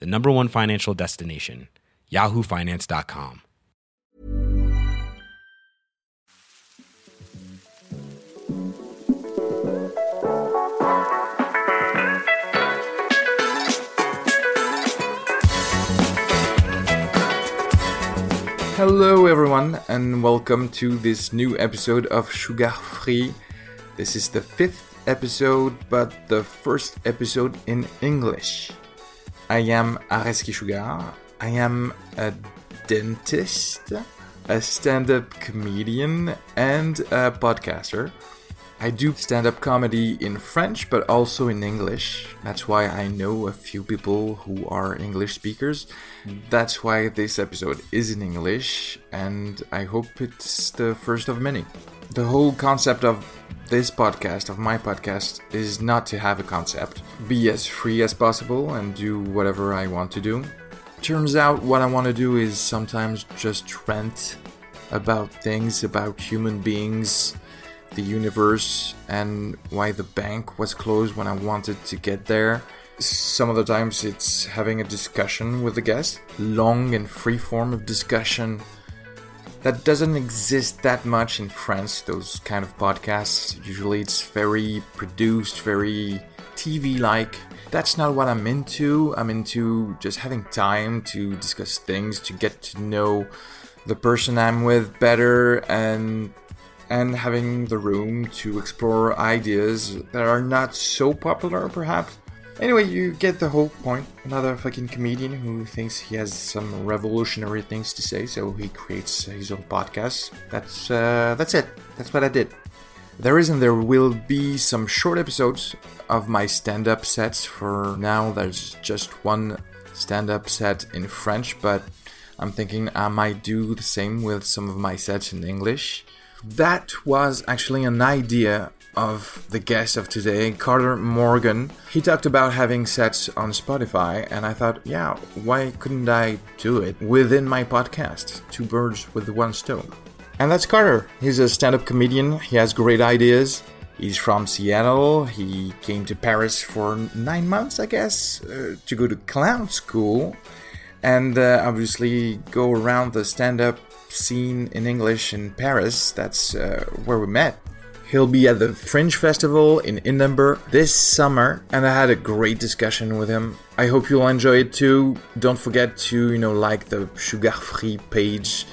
the number one financial destination, yahoofinance.com. Hello, everyone, and welcome to this new episode of Sugar Free. This is the fifth episode, but the first episode in English. I am Areski Sugar. I am a dentist, a stand up comedian, and a podcaster. I do stand up comedy in French, but also in English. That's why I know a few people who are English speakers. Hmm. That's why this episode is in English, and I hope it's the first of many. The whole concept of this podcast, of my podcast, is not to have a concept, be as free as possible, and do whatever I want to do. Turns out what I want to do is sometimes just rant about things, about human beings, the universe and why the bank was closed when I wanted to get there. Some of the times it's having a discussion with the guest, long and free form of discussion that doesn't exist that much in France, those kind of podcasts. Usually it's very produced, very TV like. That's not what I'm into. I'm into just having time to discuss things, to get to know the person I'm with better and and having the room to explore ideas that are not so popular, perhaps. Anyway, you get the whole point. Another fucking comedian who thinks he has some revolutionary things to say, so he creates his own podcast. That's uh, that's it. That's what I did. There is and there will be some short episodes of my stand-up sets. For now, there's just one stand-up set in French, but I'm thinking I might do the same with some of my sets in English. That was actually an idea of the guest of today, Carter Morgan. He talked about having sets on Spotify, and I thought, yeah, why couldn't I do it within my podcast? Two birds with one stone. And that's Carter. He's a stand up comedian, he has great ideas. He's from Seattle. He came to Paris for nine months, I guess, uh, to go to clown school and uh, obviously go around the stand up scene in English in Paris. That's uh, where we met. He'll be at the Fringe Festival in Edinburgh this summer, and I had a great discussion with him. I hope you'll enjoy it too. Don't forget to, you know, like the Sugar Free page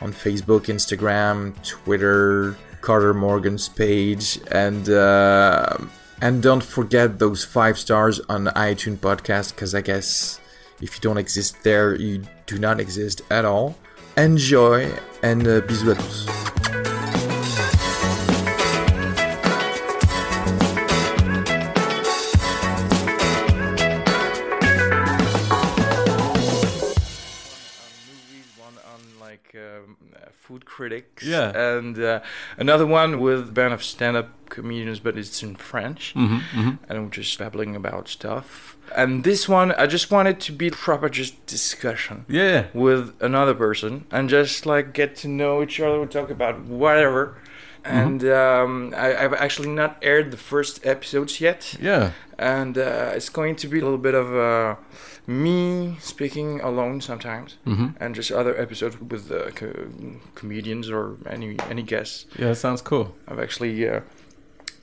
on Facebook, Instagram, Twitter, Carter Morgan's page, and uh, and don't forget those five stars on iTunes podcast because I guess if you don't exist there, you do not exist at all. Enjoy and uh, bisous à tous. One on like um, food critics, Yeah. and uh, another one with a band of stand-up comedians, but it's in French, and I'm just babbling about stuff. And this one, I just wanted to be proper, just discussion Yeah. with another person and just like get to know each other. We talk about whatever. And um, I, I've actually not aired the first episodes yet, Yeah. and uh, it's going to be a little bit of a me speaking alone sometimes, and just other episodes with uh, co- comedians or any any guests. Yeah, that sounds cool. I've actually uh,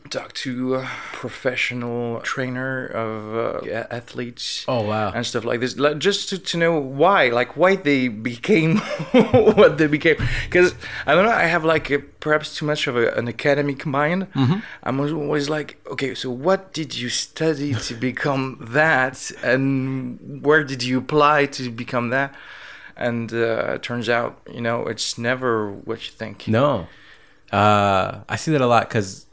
talked to a professional trainer of uh, athletes Oh wow. and stuff like this, like, just to, to know why, like why they became what they became. Because I don't know, I have like a, perhaps too much of a, an academic mind. I'm always like, okay, so what did you study to become that, and where did you apply to become that? And uh, it turns out, you know, it's never what you think. No, uh, I see that a lot because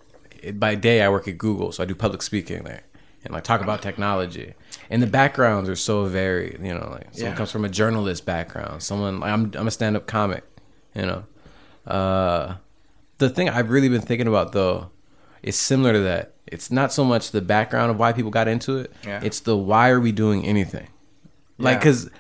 by day I work at Google, so I do public speaking there, and like talk about technology. And the backgrounds are so varied. You know, like someone Yeah. comes from a journalist background. Someone like, I'm I'm a stand up comic. You know, uh, the thing I've really been thinking about though is similar to that. It's not so much the background of why people got into it. Yeah. It's the why are we doing anything? Like, Yeah. because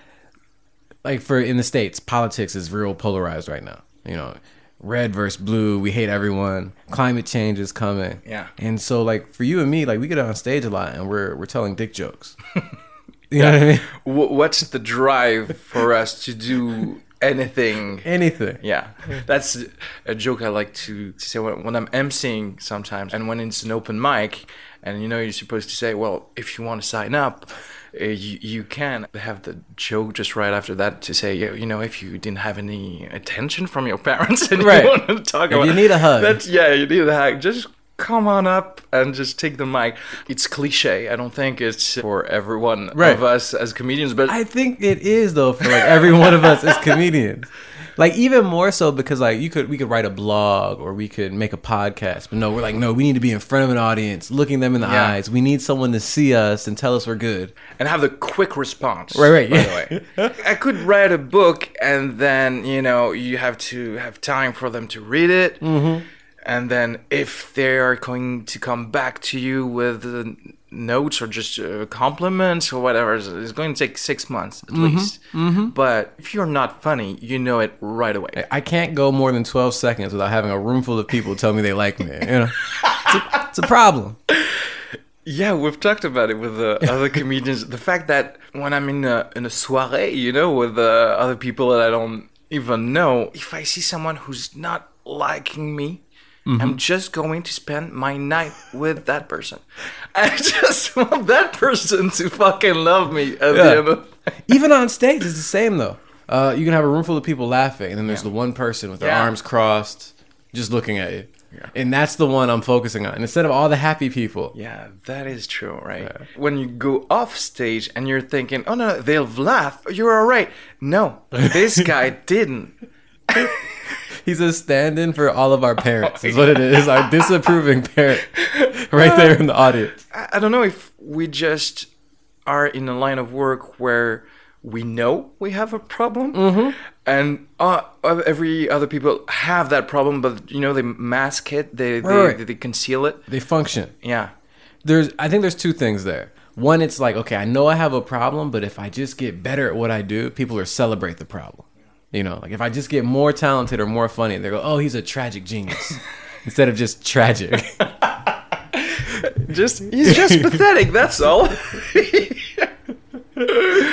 like for in the states, politics is real polarized right now. You know, red versus blue. We hate everyone. Climate change is coming. Yeah. And so, like for you and me, like we get on stage a lot, and we're we're telling dick jokes. you know what I mean? Wh- What's the drive for us to do anything? Anything. Yeah, that's a joke I like to, to say when, when I'm emceeing sometimes, and when it's an open mic, and you know you're supposed to say, well, if you want to sign up, uh, you you can have the joke just right after that to say, you know, if you didn't have any attention from your parents and Right. you want to talk If about, you need a hug. that's yeah, you need a hug. Just come on up and just take the mic. It's cliche. I don't think it's for everyone Right. of us as comedians, but I think it is though for like every one of us as comedians. Like even more so because like you could we could write a blog or we could make a podcast, but no, we're like no, we need to be in front of an audience, looking them in the Yeah. eyes. We need someone to see us and tell us we're good. and have the quick response. Right, right, yeah. I could write a book, and then you know you have to have time for them to read it, Mm-hmm. and then if they are going to come back to you with notes or just uh, compliments or whatever, it's- going to take six months at Mm-hmm. least. But if you're not funny, you know it right away. I can't go more than twelve seconds without having a room full of people tell me they like me. You know, it's a, it's a problem. Yeah, we've talked about it with uh, other comedians. The fact that when I'm in a in a soirée, you know, with uh, other people that I don't even know, if I see someone who's not liking me, I'm just going to spend my night with that person. I just want that person to fucking love me at Yeah. the end of. Even on stage, it's the same though. Uh, you can have a room full of people laughing, and then there's the one person with their Yeah. arms crossed, just looking at you. Yeah. And that's the one I'm focusing on. Instead of all the happy people, Yeah, that is true, right? When you go off stage and you're thinking, "Oh no, they'll laugh. You're all right." No, this guy didn't. he's a stand-in for all of our parents. Is what it is. Our disapproving parent, right there in the audience. I, I don't know if we just are in a line of work where we know we have a problem, Mm-hmm. and uh, every other people have that problem, but you know they mask it, they Right. they, they conceal it. They function. Yeah, There's, I think there's two things there. One, it's like, okay, I know I have a problem, but if I just get better at what I do, people are celebrate the problem. You know, like if I just get more talented or more funny, they go, oh, he's a tragic genius, instead of just tragic. just he's just pathetic. That's all.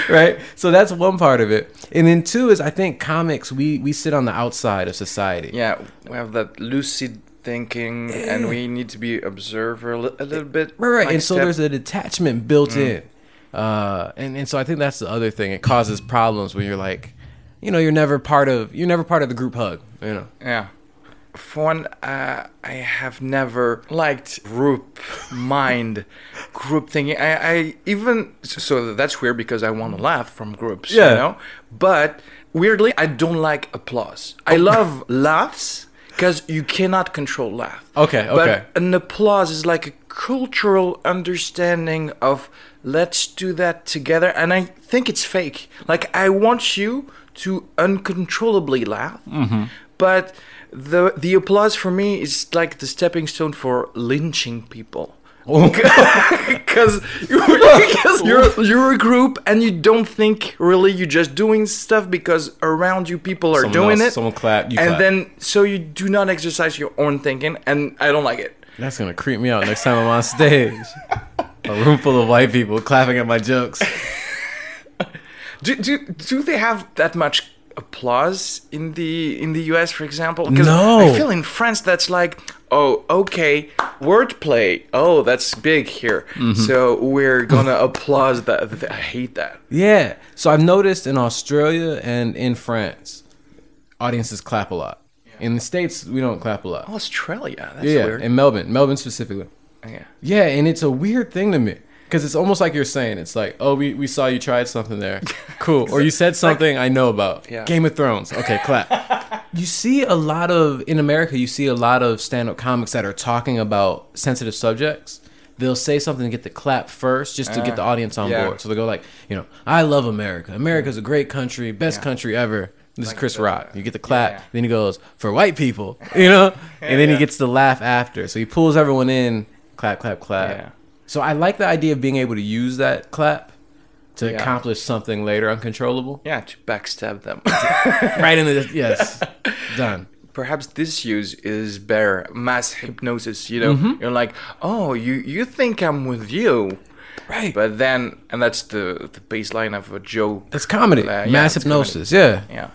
right? So that's one part of it. And then two is I think comics we we sit on the outside of society. yeah, we have that lucid thinking, and we need to be observer a, li- a little bit. Right, right. like and so step- there's a detachment built in. Uh and, and so I think that's the other thing. It causes problems when you're like, you know, you're never part of you're never part of the group hug, you know. Yeah. For one, uh, I have never liked group mind, group thinking. I, I even so that's weird because I want to laugh from groups, Yeah. you know. But weirdly, I don't like applause. I love laughs because you cannot control laugh. Okay, okay. But an applause is like a cultural understanding of let's do that together, and I think it's fake. Like I want you to uncontrollably laugh, mm-hmm. but the the applause for me is like the stepping stone for lynching people. Oh. Because you're you're a group and you don't think really you're just doing stuff because around you people are Someone doing else- it. someone clap, you and clap. then so you do not exercise your own thinking, and I don't like it. That's gonna creep me out next time I'm on stage. A room full of white people clapping at my jokes. Do, do do they have that much applause in the in the US, for example? No. I feel in France that's like, oh, okay, wordplay. Oh, that's big here. Mm-hmm. So we're gonna applaud that. I hate that. Yeah. So I've noticed in Australia and in France, audiences clap a lot. In the States, we don't clap a lot. Australia. That's yeah, weird. in Melbourne, Melbourne specifically. yeah. Yeah, and it's a weird thing to me because it's almost like you're saying it's like, oh, we, we saw you tried something there, cool, or you said something I know about, Yeah. Game of Thrones, okay, clap. you see a lot of in America, you see a lot of stand-up comics that are talking about sensitive subjects. They'll say something to get the clap first, just to get the audience on Uh, yeah. board. So they go like, you know, I love America. America's a great country, best country ever. This is Chris the- Rock. You get the clap. yeah. Then he goes for white people, you know, and then he gets the laugh after. So he pulls everyone in, clap, clap, clap. So I like the idea of being able to use that clap to Yeah. accomplish something later uncontrollable. Yeah, to backstab them. right in the yes, done. Perhaps this use is better. Mass hypnosis. You know, Mm-hmm. you're like, oh, you you think I'm with you, Right. but then, and that's the the baseline of a joke. That's comedy. Uh, yeah, Mass hypnosis. Yeah. Yeah.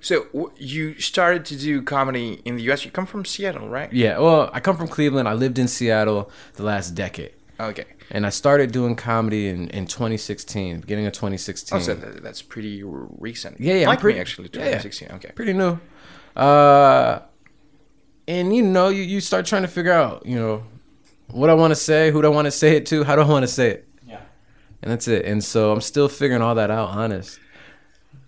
So w- you started to do comedy in the U.S. You come from Seattle, right? Yeah. Well, I come from Cleveland. I lived in Seattle the last decade. Okay. And I started doing comedy in, in 2016, beginning of 2016. Oh, so that, that's pretty recent. Yeah, yeah, Like pretty- me actually, yeah, yeah. 2016. Okay. pretty new. Uh, and you know, you, you start trying to figure out, you know, what I want to say, who do I want to say it to, how do I want to say it, Yeah. and that's it. And so I'm still figuring all that out, honest.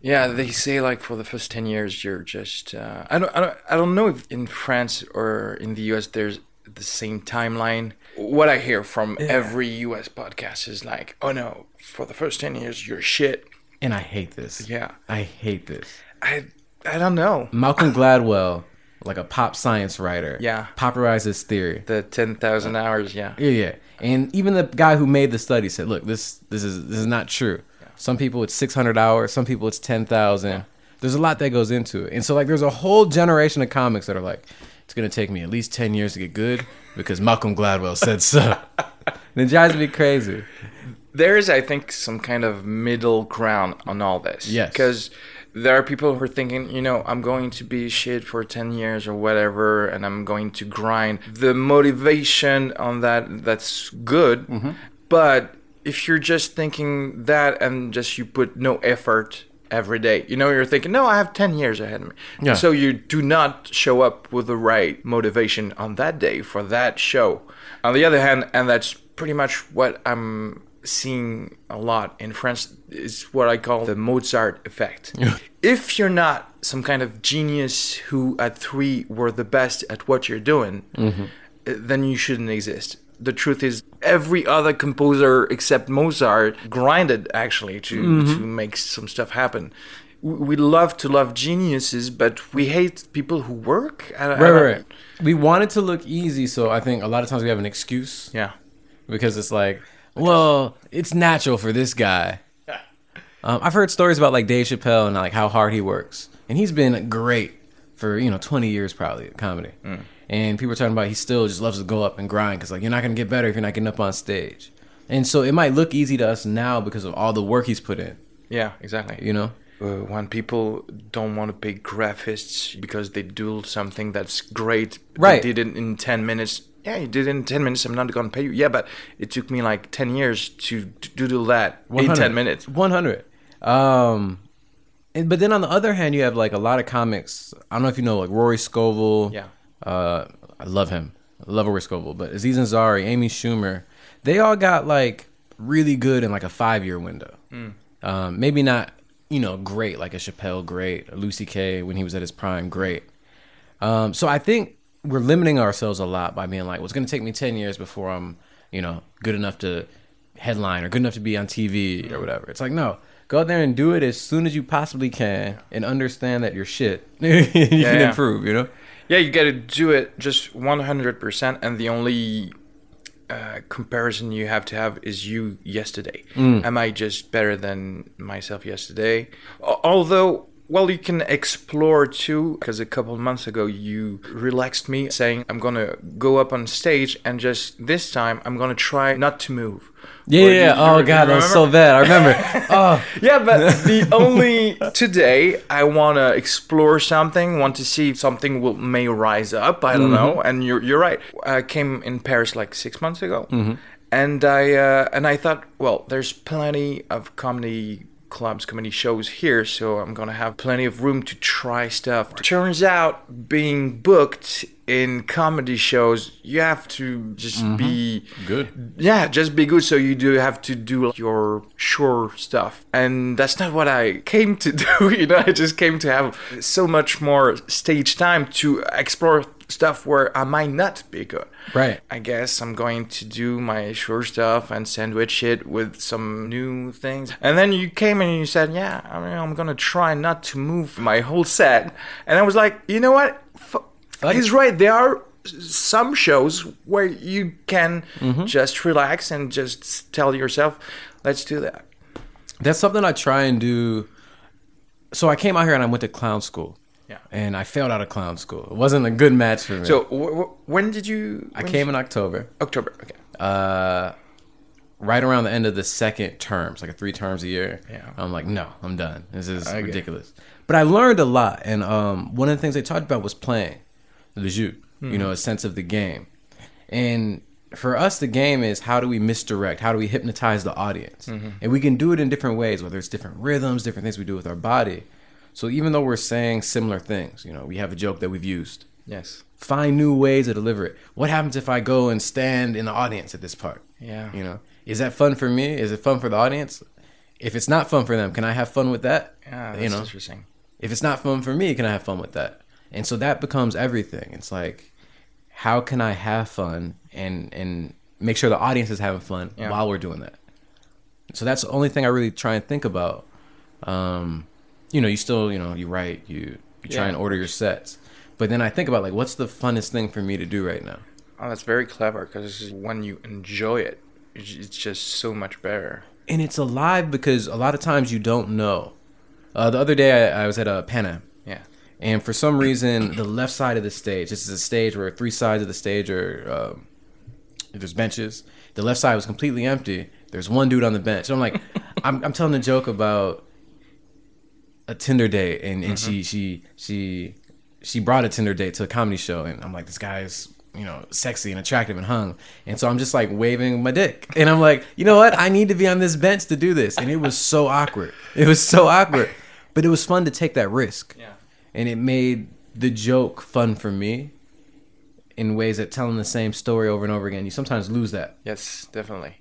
Yeah, they say like for the first ten years you're just. Uh, I don't. I don't. I don't know if in France or in the U.S. there's the same timeline. What I hear from every U.S. podcast is like, oh no, for the first ten years you're shit. And I hate this. Yeah. I hate this. I. I don't know. Malcolm Gladwell, like a pop science writer, Yeah. popularized this theory. The ten thousand hours. Yeah. Yeah, yeah. And even the guy who made the study said, "Look, this this is this is not true. Some people it's 600 hours, some people it's 10,000. There's a lot that goes into it." And so like there's a whole generation of comics that are like, "It's going to take me at least 10 years to get good because Malcolm Gladwell said so." and it drives me crazy. there is, I think, some kind of middle ground on all this. Yes. Because there are people who are thinking, you know, I'm going to be shit for 10 years or whatever, and I'm going to grind. The motivation on that, that's good. Mm-hmm. But if you're just thinking that and just you put no effort every day, you know, you're thinking, no, I have 10 years ahead of me. Yeah. So you do not show up with the right motivation on that day for that show. On the other hand, and that's pretty much what I'm seeing a lot in France, is what I call the Mozart effect. if you're not some kind of genius who at three were the best at what you're doing, uh, then you shouldn't exist. The truth is, every other composer except Mozart grinded actually to, to make some stuff happen. We love to love geniuses, but we hate people who work. I, Right, right. We want it to look easy, so I think a lot of times we have an excuse Yeah. because it's like, well, it's natural for this guy. Um, I've heard stories about like Dave Chappelle and like how hard he works, and he's been great for you know 20 years probably at comedy. And people are talking about he still just loves to go up and grind because like you're not gonna get better if you're not getting up on stage. And so it might look easy to us now because of all the work he's put in. Yeah, exactly. You know? uh, when people don't want to pay graphists because they do something that's great, Right. They did it in ten minutes. Yeah, you did it in ten minutes. I'm not gonna pay you. Yeah, but it took me like ten years to to do that in ten minutes. 100. Um, and, but then on the other hand, you have like a lot of comics. I don't know if you know like Rory Scovel. Yeah. Uh, I love him. I love Rory Scovel. But Aziz Ansari, Amy Schumer, they all got like really good in like a five year window. Um, maybe not, you know, great like a Chappelle, great, a Louis C.K. when he was at his prime, great. Um, so I think we're limiting ourselves a lot by being like, well, it's going to take me 10 years before I'm, you know, good enough to headline or good enough to be on TV or whatever. It's like, no, go out there and do it as soon as you possibly can and understand that you're shit. you can yeah. improve, you know? Yeah, you got to do it just 100%, and the only uh, comparison you have to have is you yesterday. Am I just better than myself yesterday? Although Well, you can explore too, because a couple of months ago you relaxed me saying I'm gonna go up on stage and just this time I'm gonna try not to move. Yeah, yeah. Oh god, that was so bad. I remember. oh, Yeah, but the only today I want to explore something, want to see if something will may rise up. I don't know. And you're you're right. I came in Paris like six months ago, and I uh, and I thought, well, there's plenty of comedy clubs, comedy shows here, so I'm gonna have plenty of room to try stuff. Turns out, being booked in comedy shows, you have to just mm-hmm. be good. yeah, just be good. So you do have to do your sure stuff, and that's not what I came to do. You know, I just came to have so much more stage time to explore stuff where I might not be good. Right. I guess I'm going to do my sure stuff and sandwich it with some new things. And then you came and you said, "Yeah, I mean, I'm gonna try not to move my whole set." And I was like, "You know what? F- Like- He's right. There are some shows where you can Mm-hmm. just relax and just tell yourself, "Let's do that." That's something I try and do. So I came out here and I went to clown school. Yeah. And I failed out of clown school. It wasn't a good match for me. So w- w- when did you? I came did in October, October. Okay. uh, right around the end of the second terms, like a three terms a year. Yeah. I'm like, no, I'm done. This is Okay. ridiculous. But I learned a lot, and um, one of the things they talked about was playing the jeu. You know, a sense of the game, and for us, the game is how do we misdirect? How do we hypnotize the audience? And we can do it in different ways, whether it's different rhythms, different things we do with our body. So even though we're saying similar things, you know, we have a joke that we've used. Yes. Find new ways to deliver it. What happens if I go and stand in the audience at this part? Yeah. You know, is that fun for me? Is it fun for the audience? If it's not fun for them, can I have fun with that? Yeah, that's you know, interesting. if it's not fun for me, can I have fun with that? And so that becomes everything. It's like, how can I have fun and and make sure the audience is having fun Yeah. while we're doing that? So that's the only thing I really try and think about. Um, you know, you still, you know, you write, you you try Yeah, and order your sets, but then I think about like, what's the funnest thing for me to do right now? Oh, that's very clever because when you enjoy it, it's just so much better. and it's alive because a lot of times you don't know. Uh, the other day I, I was at a Pan Yeah. and for some reason the left side of the stage. This is a stage where three sides of the stage are um, there's benches. The left side was completely empty. There's one dude on the bench. And I'm like, I'm, I'm telling a joke about a Tinder date, and, and she mm-hmm. she she she brought a Tinder date to a comedy show, and I'm like, this guy's you know sexy and attractive and hung, and so I'm just like waving my dick, and I'm like, you know what? I need to be on this bench to do this, and it was so awkward. It was so awkward, but it was fun to take that risk, Yeah. and it made the joke fun for me. In ways that telling the same story over and over again, you sometimes lose that. Yes, definitely.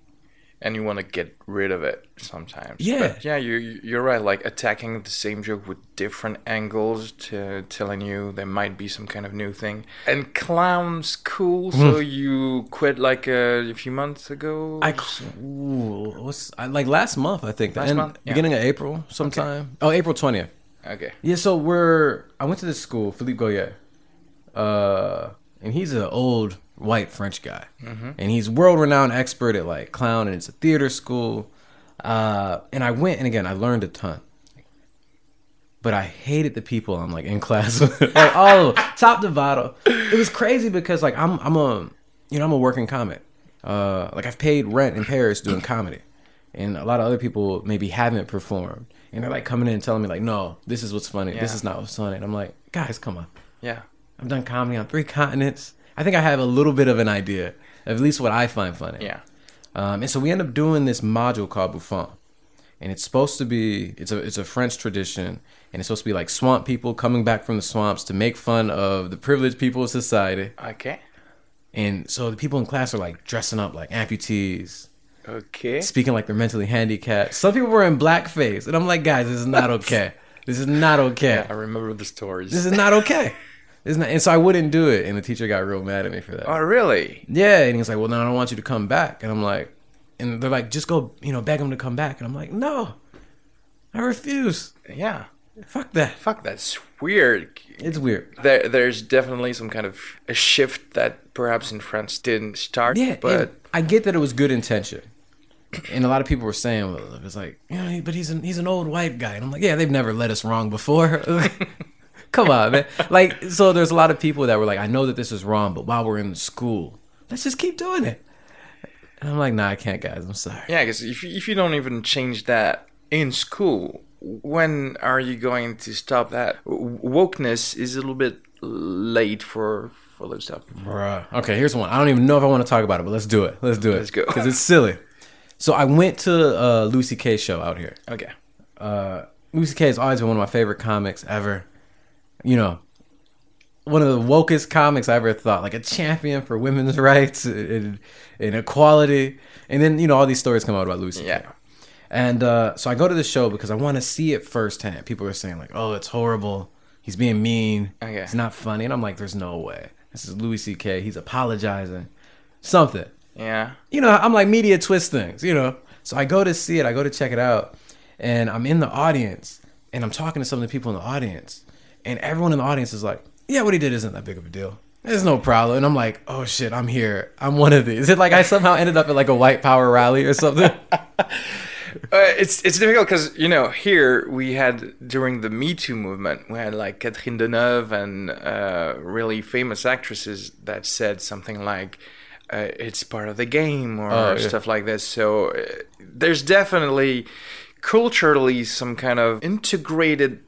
And you want to get rid of it sometimes. Yeah. But yeah, you you're right. Like attacking the same joke with different angles to telling you there might be some kind of new thing. And clown school. So you quit like a, few months ago. I ooh, what's I, like last month I think the Last month? Yeah. beginning of April sometime. Oh, April twentieth. okay. Yeah, so we're I went to this school, Philippe Gaulier, uh, and he's an old white French guy, and he's world renowned expert at like clown, and it's a theater school. Uh, and I went, and again, I learned a ton. But I hated the people I'm like in class with, like all of them, top to bottom. It was crazy because like I'm I'm a you know I'm a working comic. Uh, like I've paid rent in Paris doing comedy, and a lot of other people maybe haven't performed, and they're like coming in and telling me like, no, this is what's funny. This is not what's funny. And I'm like, guys, come on. Yeah. I've done comedy on three continents. I think I have a little bit of an idea, of at least what I find funny. Yeah. Um, and so we end up doing this module called Bouffon, and it's supposed to be it's a it's a French tradition, and it's supposed to be like swamp people coming back from the swamps to make fun of the privileged people of society. Okay. And so the people in class are like dressing up like amputees, Okay. speaking like they're mentally handicapped. Some people were in blackface, and I'm like, guys, this is not okay. This is not okay. Yeah, I remember the stories. This is not okay. Not, and so I wouldn't do it, and the teacher got real mad at me for that. oh, really? Yeah, and he's like, "Well, then I don't want you to come back." And I'm like, and they're like, "Just go, you know, beg him to come back." And I'm like, "No, I refuse. Yeah. Fuck that. Fuck, that's weird. It's weird." There, there's definitely some kind of a shift that perhaps in France didn't start. Yeah, but I get that it was good intention, and a lot of people were saying well, it was like, you know, but he's an he's an old white guy, and I'm like, yeah, they've never led us wrong before. Come on, man. Like, so there's a lot of people that were like, I know that this is wrong, but while we're in school, let's just keep doing it. And I'm like, nah, I can't, guys. I'm sorry. Yeah, because if you, if you don't even change that in school, when are you going to stop that? Wokeness is a little bit late for for those stuff. Bruh. Okay, here's one. I don't even know if I want to talk about it, but let's do it. Let's do it. Let's go. Because it's silly. So I went to uh, Louis C.K. show out here. Okay. uh, Louis C.K. has always been one of my favorite comics ever. You know, one of the wokest comics I ever thought, like a champion for women's rights and, and equality. And then, you know, all these stories come out about Lucy K. Yeah. And uh, so I go to the show because I want to see it firsthand. People are saying, like, oh, it's horrible. He's being mean. Okay. It's not funny. And I'm like, there's no way. This is Louis C.K. He's apologizing. Something Yeah. you know, I'm like media twist things, you know. So I go to see it, I go to check it out, and I'm in the audience, and I'm talking to some of the people in the audience, and everyone in the audience is like, "Yeah, what he did isn't that big of a deal. There's no problem." And I'm like, "Oh shit, I'm here. I'm one of these." Is it like I somehow ended up at like a white power rally or something? Uh, it's it's difficult because you know here we had during the Me Too movement we had like Catherine Deneuve and uh, really famous actresses that said something like uh, it's part of the game or Oh, yeah. stuff like this. So uh, there's definitely culturally some kind of integrated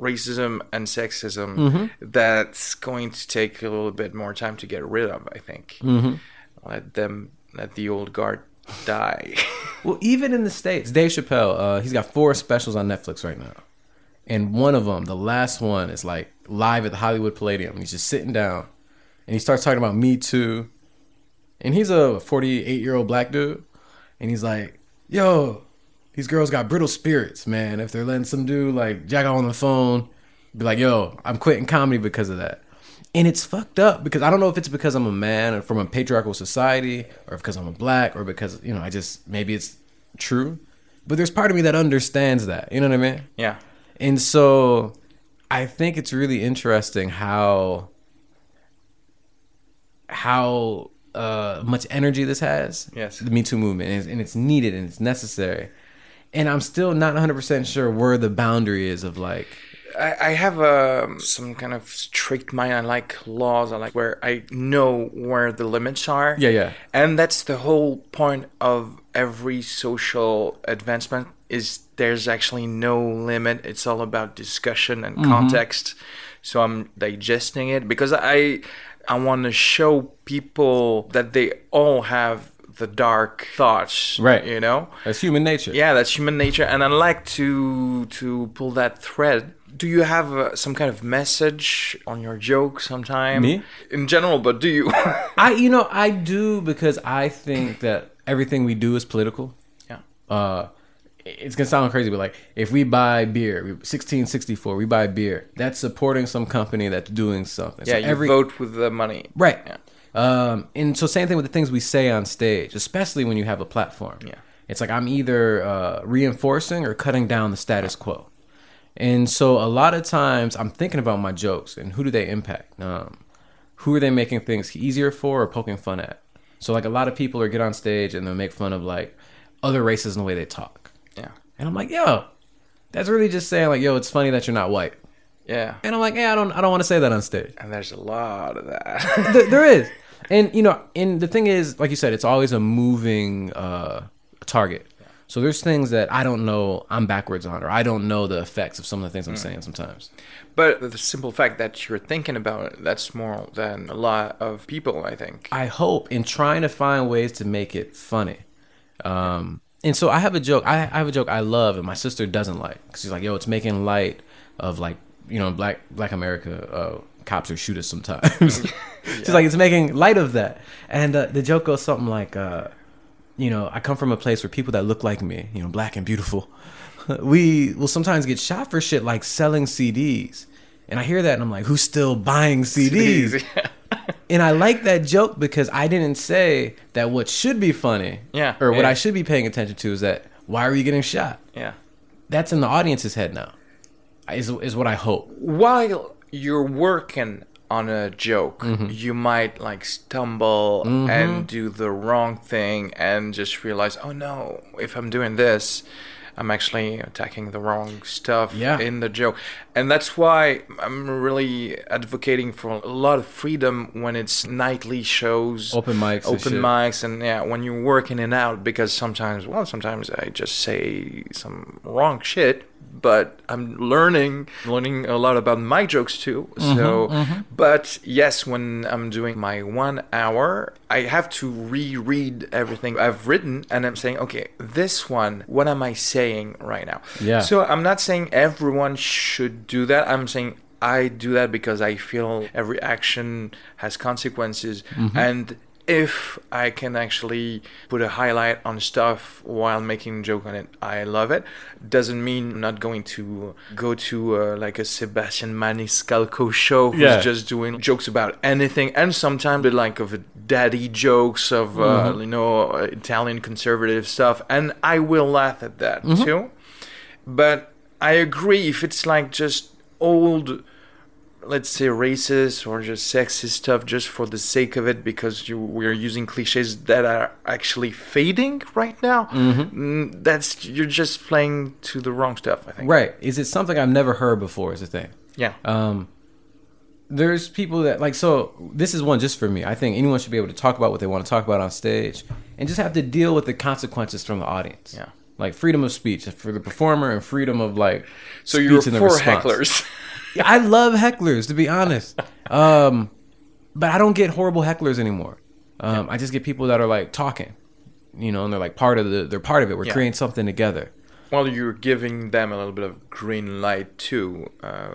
racism and sexism Mm-hmm. that's going to take a little bit more time to get rid of. I think Mm-hmm. let them let the old guard die. Well, even in the states, Dave Chappelle, uh, he's got four specials on Netflix right now, and one of them, the last one, is like live at the Hollywood Palladium. He's just sitting down, and he starts talking about Me Too, and he's a 48 year old black dude, and he's like, "Yo, these girls got brittle spirits, man. If they're letting some dude like jack out on the phone, be like, yo, I'm quitting comedy because of that." And it's fucked up because I don't know if it's because I'm a man or from a patriarchal society or because I'm a black or because, you know, I just maybe it's true. But there's part of me that understands that. You know what I mean? yeah. And so I think it's really interesting how how uh, much energy this has. Yes. The Me Too movement. And it's, and it's needed and it's necessary. And I'm still not 100% sure where the boundary is of like, I, I have um, some kind of strict mind. I like laws. I like where I know where the limits are. Yeah, yeah. And that's the whole point of every social advancement is there's actually no limit. It's all about discussion and Mm-hmm. context. So I'm digesting it because I I want to show people that they all have the dark thoughts. Right. You know. that's human nature. Yeah, that's human nature, and I like to to pull that thread. Do you have uh, some kind of message on your joke sometime? Me? in general, but do you? I, you know, I do because I think that everything we do is political. yeah, uh it's gonna sound crazy, but like if we buy beer, 1664, we buy beer. That's supporting some company that's doing something. yeah. So you vote with the money, right. Yeah. Um, and so same thing with the things we say on stage, especially when you have a platform. Yeah. it's like I'm either uh, reinforcing or cutting down the status quo. And so a lot of times I'm thinking about my jokes and who do they impact? Um, who are they making things easier for or poking fun at? So like a lot of people are get on stage and they'll make fun of like other races and the way they talk. Yeah, And I'm like, yo, that's really just saying like, yo, it's funny that you're not white. Yeah. And I'm like, yeah, I don't, I don't want to say that on stage. And there's a lot of that. Th- there is, and you know, and the thing is, like you said, it's always a moving uh, target. So there's things that I don't know I'm backwards on, or I don't know the effects of some of the things I'm saying sometimes. but the simple fact that you're thinking about it, that's more than a lot of people. I think. I hope in trying to find ways to make it funny. Um, and so I have a joke. I, I have a joke I love, and my sister doesn't like. 'Cause she's like, "Yo, it's making light of like you know black Black America. Uh, cops are shoot us sometimes." she's like, "It's making light of that." And uh, the joke goes something like, uh, "You know, I come from a place where people that look like me, you know, black and beautiful, we will sometimes get shot for shit like selling CDs." And I hear that, and I'm like, "Who's still buying CDs?" And I like that joke because I didn't say that what should be funny, Yeah, or what. I should be paying attention to is that why are you getting shot? yeah. That's in the audience's head now. Is is what I hope. While you're working on a joke, Mm-hmm. you might like stumble and do the wrong thing and just realize, oh no, if I'm doing this, I'm actually attacking the wrong stuff Yeah. in the joke. And that's why I'm really advocating for a lot of freedom when it's nightly shows, Open mics and open shit. mics, and yeah, when you're working it out. Because sometimes, well, sometimes I just say some wrong shit, but I'm learning, learning a lot about my jokes too. Mm-hmm, So, but yes, when I'm doing my one hour, I have to reread everything I've written, and I'm saying, okay, this one, what am I saying right now? Yeah. So I'm not saying everyone should do that. I'm saying I do that because I feel every action has consequences. And if I can actually put a highlight on stuff while making a joke on it, I love it. Doesn't mean I'm not going to go to uh, like a Sebastian Maniscalco show who's Yeah. just doing jokes about anything, and sometimes the like of daddy jokes of uh, you know Italian conservative stuff, and I will laugh at that too. But I agree if it's like just old, let's say racist or just sexist stuff just for the sake of it because you we're using cliches that are actually fading right now. mm That's you're just playing to the wrong stuff. I think. Right. Is it something I've never heard before? Is the thing. Yeah. Um, there's people that like so. This is one just for me. I think anyone should be able to talk about what they want to talk about on stage, and just have to deal with the consequences from the audience. Yeah. Like freedom of speech for the performer and freedom of like. so you're speech and the for hecklers. Yeah, I love hecklers to be honest. Um, but I don't get horrible hecklers anymore. Um, I just get people that are like talking, you know, and they're like part of the. They're part of it. We're Yeah. creating something together. well, you're giving them a little bit of green light too. Uh,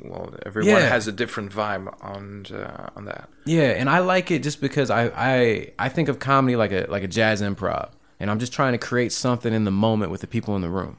well, everyone Yeah. has a different vibe on uh, on that. Yeah, and I like it just because I I I think of comedy like a like a jazz improv, and I'm just trying to create something in the moment with the people in the room.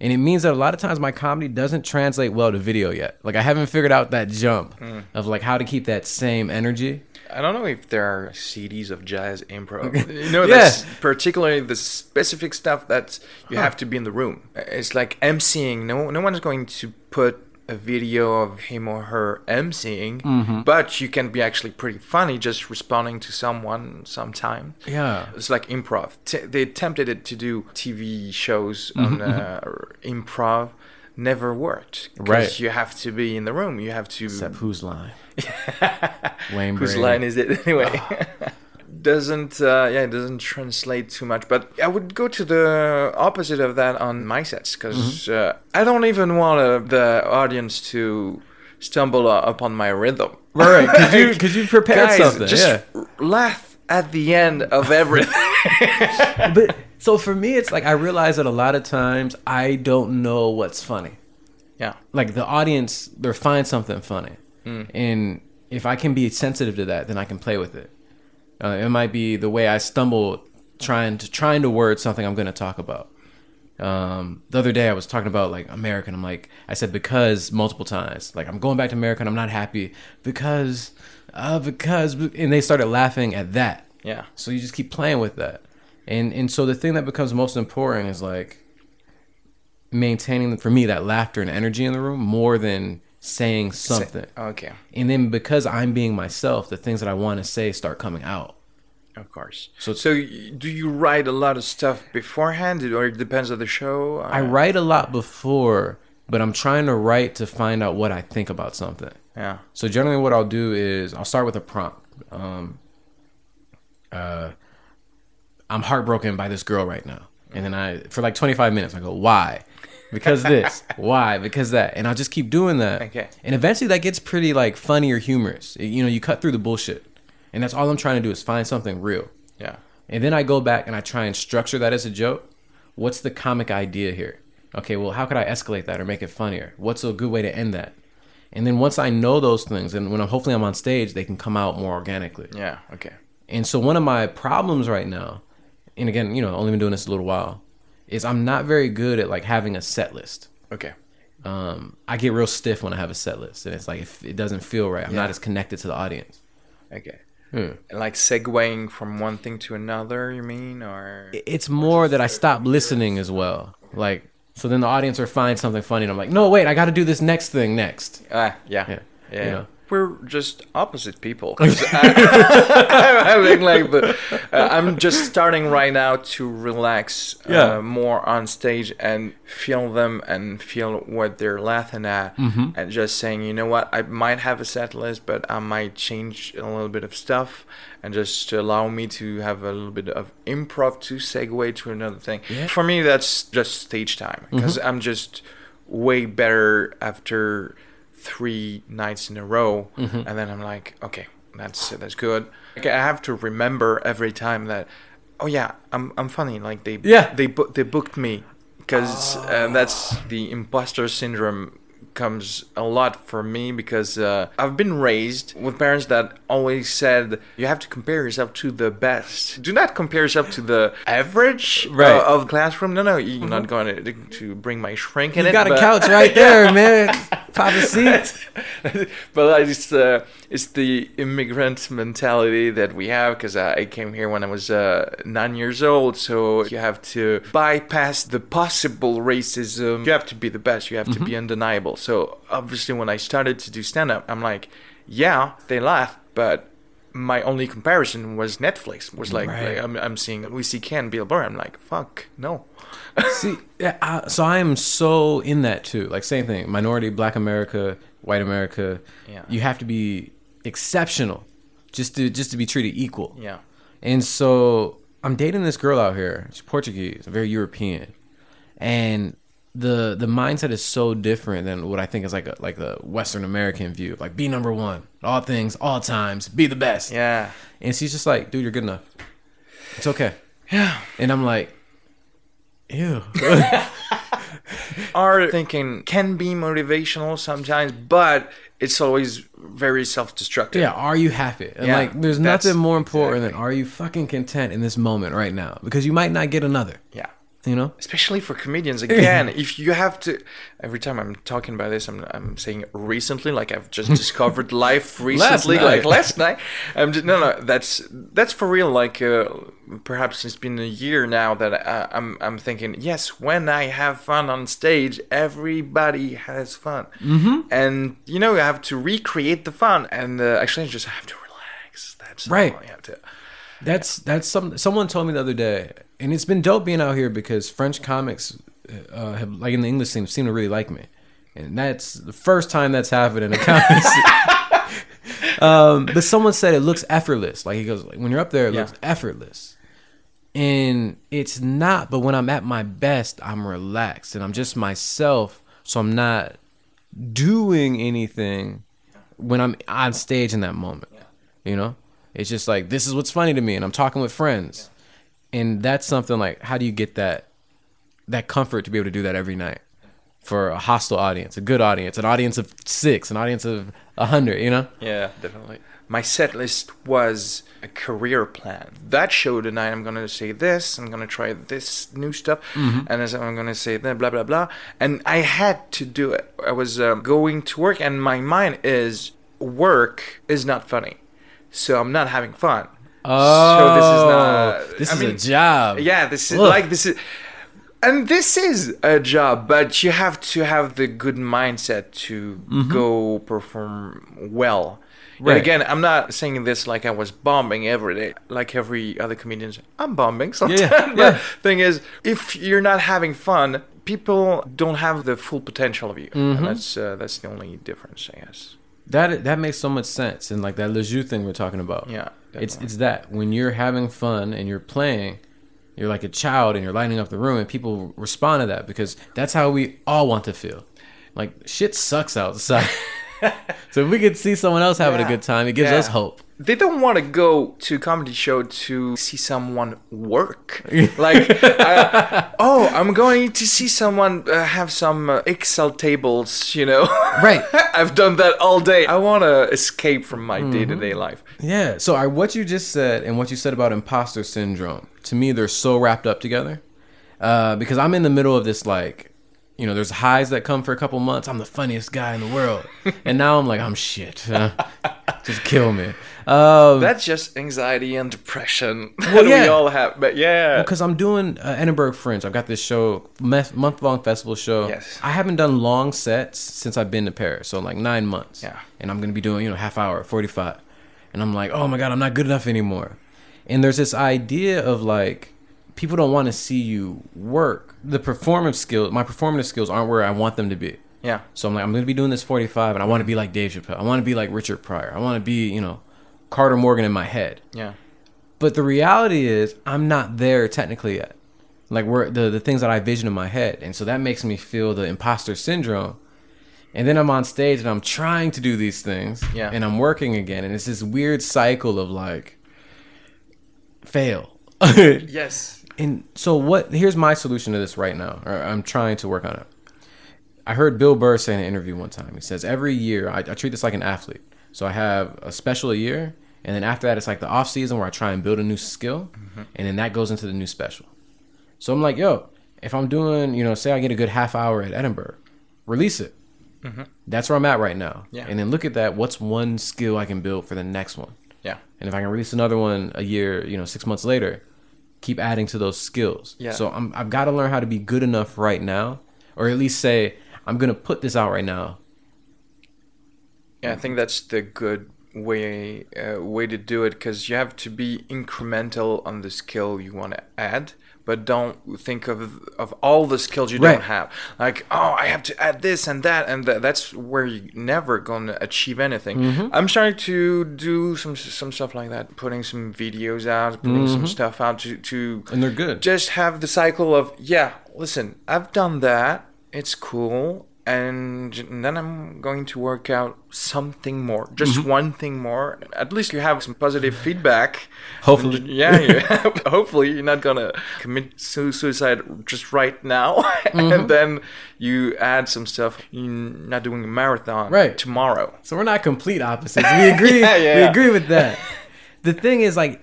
And it means that a lot of times my comedy doesn't translate well to video yet. Like I haven't figured out that jump mm. of like how to keep that same energy. I don't know if there are CDs of jazz improv. You know, Yeah. that's particularly the specific stuff that you have to be in the room. It's like emceeing. No, no one's going to put a video of him or her emceeing, Mm-hmm. but you can be actually pretty funny just responding to someone sometime. Yeah. It's like improv. T- they attempted it to do TV shows Mm-hmm, on uh, improv. Never worked Right. You have to be in the room. You have to Except whose line? Wayne Whose line is it anyway? Doesn't uh, yeah, it doesn't translate too much. But I would go to the opposite of that on my sets because Mm-hmm. uh, I don't even want uh, the audience to stumble uh, upon my rhythm. Right, because you because you prepared Guys, something. just yeah. laugh at the end of everything. but so for me, it's like I realize that a lot of times I don't know what's funny. yeah, Like the audience, they'll find something funny, and if I can be sensitive to that, then I can play with it. Uh, it might be the way I stumble trying to trying to word something I'm going to talk about. Um, the other day I was talking about like American. I'm like I said because multiple times. Like I'm going back to America and I'm not happy because, uh, because, and they started laughing at that. yeah, So you just keep playing with that. And and so the thing that becomes most important is like maintaining for me that laughter and energy in the room more than saying something. okay, And then because I'm being myself, the things that I want to say start coming out. of course. So So, do you write a lot of stuff beforehand, or it depends on the show? I write a lot before, but I'm trying to write to find out what I think about something. yeah, So generally, what I'll do is I'll start with a prompt. Um, uh, I'm heartbroken by this girl right now, and then I for like 25 minutes I go, why? Because this, why? Because that, and I'll just keep doing that. Okay. And eventually, that gets pretty like funny or humorous. You know, you cut through the bullshit, and that's all I'm trying to do is find something real. yeah, And then I go back and I try and structure that as a joke. What's the comic idea here? Okay, well, how could I escalate that or make it funnier? What's a good way to end that? And then once I know those things, and when I'm hopefully I'm on stage, they can come out more organically. yeah. Okay. And so one of my problems right now, and again, you know, I've only been doing this a little while, is I'm not very good at like having a set list. Okay. Um, I get real stiff when I have a set list, and it's like if it doesn't feel right, I'm Yeah. not as connected to the audience. Okay. Hmm. Like segueing from one thing to another, you mean, or it's more that I stop listening as well. Like, so then the audience will find something funny, and I'm like, no, wait, I got to do this next thing next. ah, yeah, Yeah, yeah, you know. We're just opposite people. I, am having like the, uh, I'm just starting right now to relax uh, Yeah. more on stage and feel them and feel what they're laughing at, Mm-hmm. and just saying, you know what, I might have a set list, but I might change a little bit of stuff, and just allow me to have a little bit of improv to segue to another thing. Yeah. Mm-hmm. For me, that's just stage time because I'm just way better after three nights in a row, Mm-hmm. and then I'm like, okay, that's that's good. Like, I have to remember every time that, oh yeah, I'm I'm funny. Like they Yeah. they bu- they booked me because uh, that's the imposter syndrome comes a lot for me because uh, I've been raised with parents that always said you have to compare yourself to the best. Do not compare yourself to the average uh, Right. of classroom. No, no, you're not going to, to bring my shrink in You it. got a but- couch right there, man. Pop a seat. but I just uh, it's the immigrant mentality that we have because I, came here when I was uh, nine years old. So you have to bypass the possible racism. You have to be the best. You have to be undeniable. So obviously, when I started to do stand up, I'm like, yeah, they laugh, but. My only comparison was Netflix. Was like, Right. like, I'm, I'm seeing Louis C.K. and Bill Burr. I'm like, fuck, no. See, yeah, I, so I am so in that too. Like same thing, minority, Black America, White America. Yeah. You have to be exceptional, just to just to be treated equal. Yeah. And so I'm dating this girl out here. She's Portuguese, very European, and the the mindset is so different than what I think is like a like the Western American view. Like be number one, all things, all times, be the best. Yeah. And she's just like, dude, you're good enough. It's okay. Yeah. And I'm like, ew. our thinking can be motivational sometimes, but it's always very self-destructive. Yeah, are you happy? And Yeah, like, there's nothing more important exactly. than are you fucking content in this moment right now? Because you might not get another. Yeah. You know? Especially for comedians, again, if you have to. Every time I'm talking about this, I'm, I'm saying recently, like I've just discovered life recently, night. like last night. I'm just, no, no, that's that's for real. Like uh, perhaps it's been a year now that I, I'm I'm thinking, yes, when I have fun on stage, everybody has fun, mm-hmm. and you know you have to recreate the fun, and uh, actually, I just have to relax. That's Right. all you have to. That's that's some someone told me the other day, and it's been dope being out here because French comics, uh, have like in the English scene, seem to really like me, and that's the first time that's happened in a comedy. scene. um, but someone said it looks effortless. Like he goes, like, when you're up there, it Yeah. looks effortless, and it's not. But when I'm at my best, I'm relaxed and I'm just myself, so I'm not doing anything when I'm on stage in that moment. You know, it's just like this is what's funny to me, and I'm talking with friends, and that's something like how do you get that that comfort to be able to do that every night for a hostile audience, a good audience, an audience of six, an audience of a hundred, you know? Yeah, definitely. My set list was a career plan. That show tonight, I'm gonna say this. I'm gonna try this new stuff, and I'm gonna say that, blah blah blah. And I had to do it. I was um, going to work, and my mind is work is not funny, so I'm not having fun. Oh, so this is not. This I is mean, a job. yeah, this is Ugh. like this is, and this is a job, but you have to have the good mindset to go perform well. Right. And again, I'm not saying this like I was bombing every day, like every other comedian. I'm bombing sometimes. yeah. but thing is, if you're not having fun, people don't have the full potential of you, and that's uh, that's the only difference, I guess. That that makes so much sense, and like that le jeu thing we're talking about. Yeah, it's it's that when you're having fun and you're playing, you're like a child and you're lighting up the room, and people respond to that because that's how we all want to feel. Like shit sucks outside. so if we could see someone else having Yeah. a good time, it gives Yeah. us hope. They don't want to go to a comedy show to see someone work. like, uh, oh, I'm going to see someone uh, have some uh, Excel tables, you know? Right. I've done that all day. I want to escape from my day to day life. Yeah. So I, what you just said and what you said about imposter syndrome, to me, they're so wrapped up together. Uh, because I'm in the middle of this, like, you know, there's highs that come for a couple months. I'm the funniest guy in the world, and now I'm like, I'm shit. Just kill me. Um, That's just anxiety and depression Well, that we all have. But yeah, because I'm doing uh, Edinburgh Fringe. I've got this show, month long festival show. Yes. I haven't done long sets since I've been to Paris, so like nine months. Yeah. And I'm gonna be doing you know half hour, forty five, and I'm like, oh my god, I'm not good enough anymore. And there's this idea of like people don't want to see you work. The performance skills, my performative skills aren't where I want them to be. yeah, So I'm like, I'm gonna be doing this 45, and I want to be like Dave Chappelle. I want to be like Richard Pryor. I want to be, you know, Carter Morgan in my head. yeah, But the reality is, I'm not there technically yet. Like where the the things that I vision in my head, and so that makes me feel the imposter syndrome. And then I'm on stage and I'm trying to do these things, Yeah. and I'm working again, and it's this weird cycle of like fail. yes, And so what here's my solution to this right now. Or I'm trying to work on it. I heard Bill Burr say in an interview one time. He says every year I, I treat this like an athlete. So I have a special a year, and then after that it's like the off season where I try and build a new skill, mm-hmm. and then that goes into the new special. So I'm like, yo, if I'm doing, you know, say I get a good half hour at Edinburgh, release it. Mm-hmm. That's where I'm at right now. Yeah. And then look at that. What's one skill I can build for the next one? yeah, And if I can release another one a year, you know, six months later, keep adding to those skills. Yeah. So I'm, I've got to learn how to be good enough right now, or at least say I'm gonna put this out right now. Yeah. I think that's the good way uh, way to do it because you have to be incremental on the skill you want to add. But don't think of of all the skills you Right. don't have. Like, oh, I have to add this and that, and th- that's where you're never gonna achieve anything. Mm-hmm. I'm starting to do some some stuff like that, putting some videos out, putting Mm-hmm. some stuff out to to And they're good. just have the cycle of yeah listen i've done that it's cool and then i'm going to work out something more just Mm-hmm. one thing more at least you have some positive feedback Hopefully. yeah you hopefully you're not gonna commit su- suicide just right now Mm-hmm. and then you add some stuff you're not doing a marathon Right. tomorrow So we're not complete opposites. We agree. Yeah, yeah, we agree with that. the thing is, like,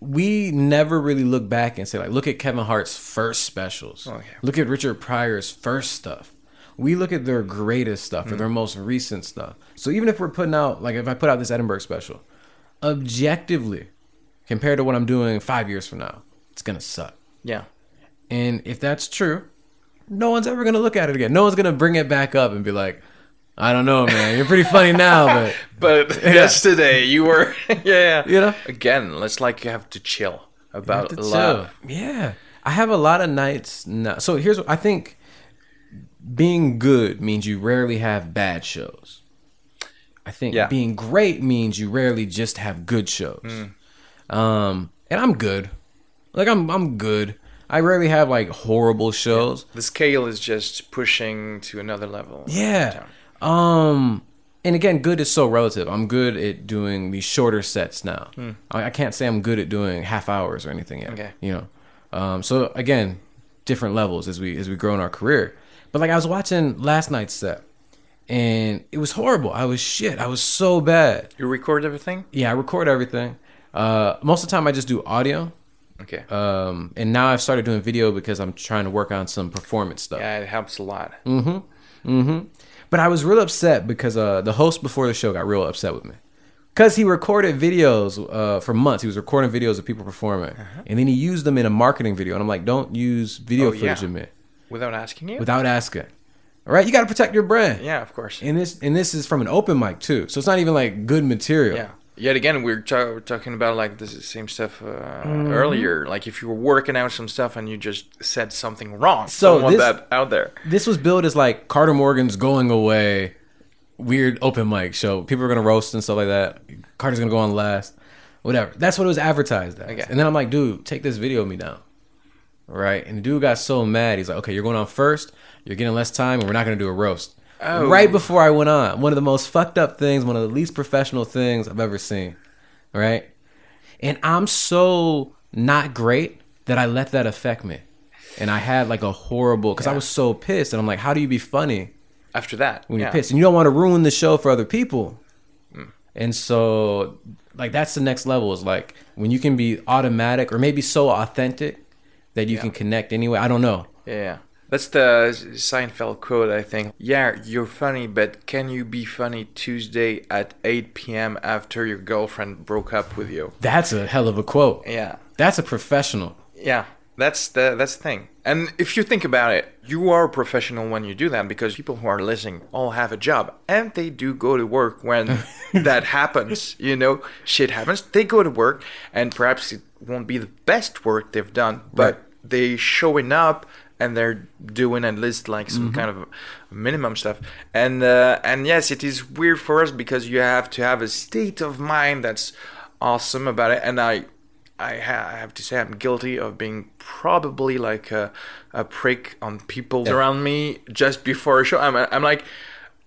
we never really look back and say, like, look at Kevin Hart's first specials. Okay. Look at Richard Pryor's first stuff. We look at their greatest stuff or Mm. their most recent stuff. So even if we're putting out, like, if I put out this Edinburgh special, objectively, compared to what I'm doing five years from now, it's gonna suck. yeah And if that's true, no one's ever gonna look at it again. No one's gonna bring it back up and be like, I don't know, man. You're pretty funny now, but but yesterday you were yeah You know? again it's like you have to chill about to love chill. Yeah, I have a lot of nights now. So here's what I think: being good means you rarely have bad shows. I think Yeah. being great means you rarely just have good shows. Mm. Um, and I'm good. Like I'm, I'm good. I rarely have like horrible shows. the scale is just pushing to another level. Yeah. Um and again, good is so relative. I'm good at doing these shorter sets now. I, I can't say I'm good at doing half hours or anything yet. Okay. You know. Um so again, different levels as we as we grow in our career. But like I was watching last night's set and it was horrible. I was shit. I was so bad. You record everything? Yeah, I record everything. Uh most of the time I just do audio. Okay. Um and now I've started doing video because I'm trying to work on some performance stuff. yeah, it helps a lot. Mm-hmm. Mm-hmm. But I was real upset because uh, the host before the show got real upset with me. Because he recorded videos uh, for months. He was recording videos of people performing. And then he used them in a marketing video. And I'm like, don't use video Oh, footage yeah. of me Without asking you? without asking. All right? You got to protect your brand. yeah, of course. And this and this is from an open mic, too. So it's not even like good material. Yeah. Yet again, we're, ta- we're talking about like the same stuff uh, Mm-hmm. earlier. Like if you were working out some stuff and you just said something wrong, So this- that out there. This was billed as like Carter Morgan's going away, weird open mic show. People are gonna roast and stuff like that. Carter's gonna go on last, whatever. That's what it was advertised as. Okay. And then I'm like, dude, take this video of me down, right? And the dude got so mad. He's like, okay, you're going on first. You're getting less time, and we're not gonna do a roast. Oh. Right before I went on, one of the most fucked up things, one of the least professional things I've ever seen, right? And I'm so not great that I let that affect me. And I had like a horrible because I was so pissed, and I'm like, how do you be funny After that, when yeah. you're pissed? And you don't want to ruin the show for other people. Mm. And so, like, that's the next level is like when you can be automatic or maybe so authentic that you Yeah. can connect anyway. I don't know. Yeah. That's the Seinfeld quote, I think. Yeah, you're funny, but can you be funny Tuesday at 8 p.m. after your girlfriend broke up with you? That's a hell of a quote. Yeah. That's a professional. Yeah. That's the that's the thing. And if you think about it, you are a professional when you do that because people who are listening all have a job and they do go to work when that happens. You know, shit happens. They go to work and perhaps it won't be the best work they've done, but Right. They showing up and they're doing at least like some kind of minimum stuff. And uh, and yes, it is weird for us because you have to have a state of mind that's awesome about it. And I I, ha- I have to say I'm guilty of being probably like a, a prick on people around me just before a show. I'm, I'm like,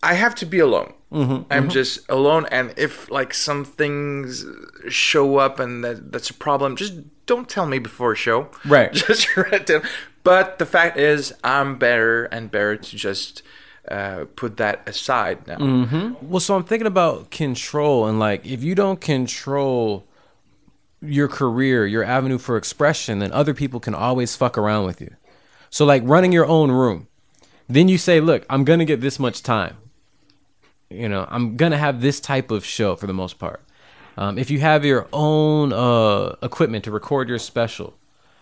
I have to be alone. Mm-hmm, I'm just alone, and if like some things show up and that, that's a problem, just don't tell me before a show. Right. Just write down. But the fact is, I'm better and better to just uh, put that aside now. Mm-hmm. Well, so I'm thinking about control and like if you don't control your career, your avenue for expression, then other people can always fuck around with you. So like running your own room. Then you say, "Look, I'm going to get this much time. You know, I'm going to have this type of show for the most part." Um, if you have your own uh, equipment to record your special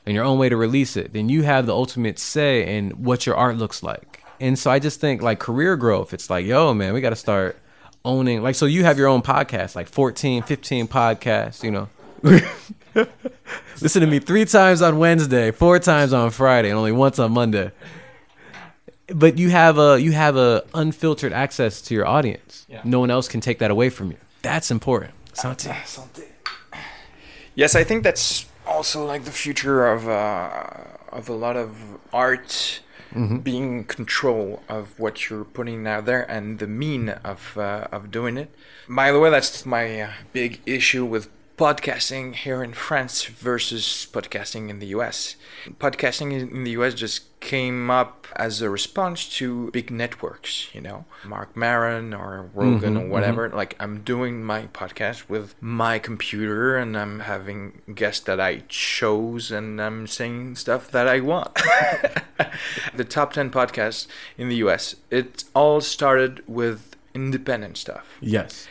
and your own way to release it, then you have the ultimate say in what your art looks like. And so I just think like career growth, it's like, yo, man, we got to start owning. Like, so you have your own podcast, like 14, 15 podcasts, you know. Listen to me three times on Wednesday, four times on Friday, and only once on Monday. But you have a you have a unfiltered access to your audience. No one else can take that away from you. That's important. Santé. Yes, I think that's also like the future of uh, of a lot of art being in control of what you're putting out there and the mean of uh, of doing it. By the way, that's my uh, big issue with podcasting here in France versus podcasting in the US. Podcasting in the US just came up as a response to big networks, you know, Marc Maron or Rogan or mm-hmm, whatever. Mm-hmm. Like I'm doing my podcast with my computer and I'm having guests that I chose and I'm saying stuff that I want. the top 10 podcasts in the US, it all started with independent stuff Yes.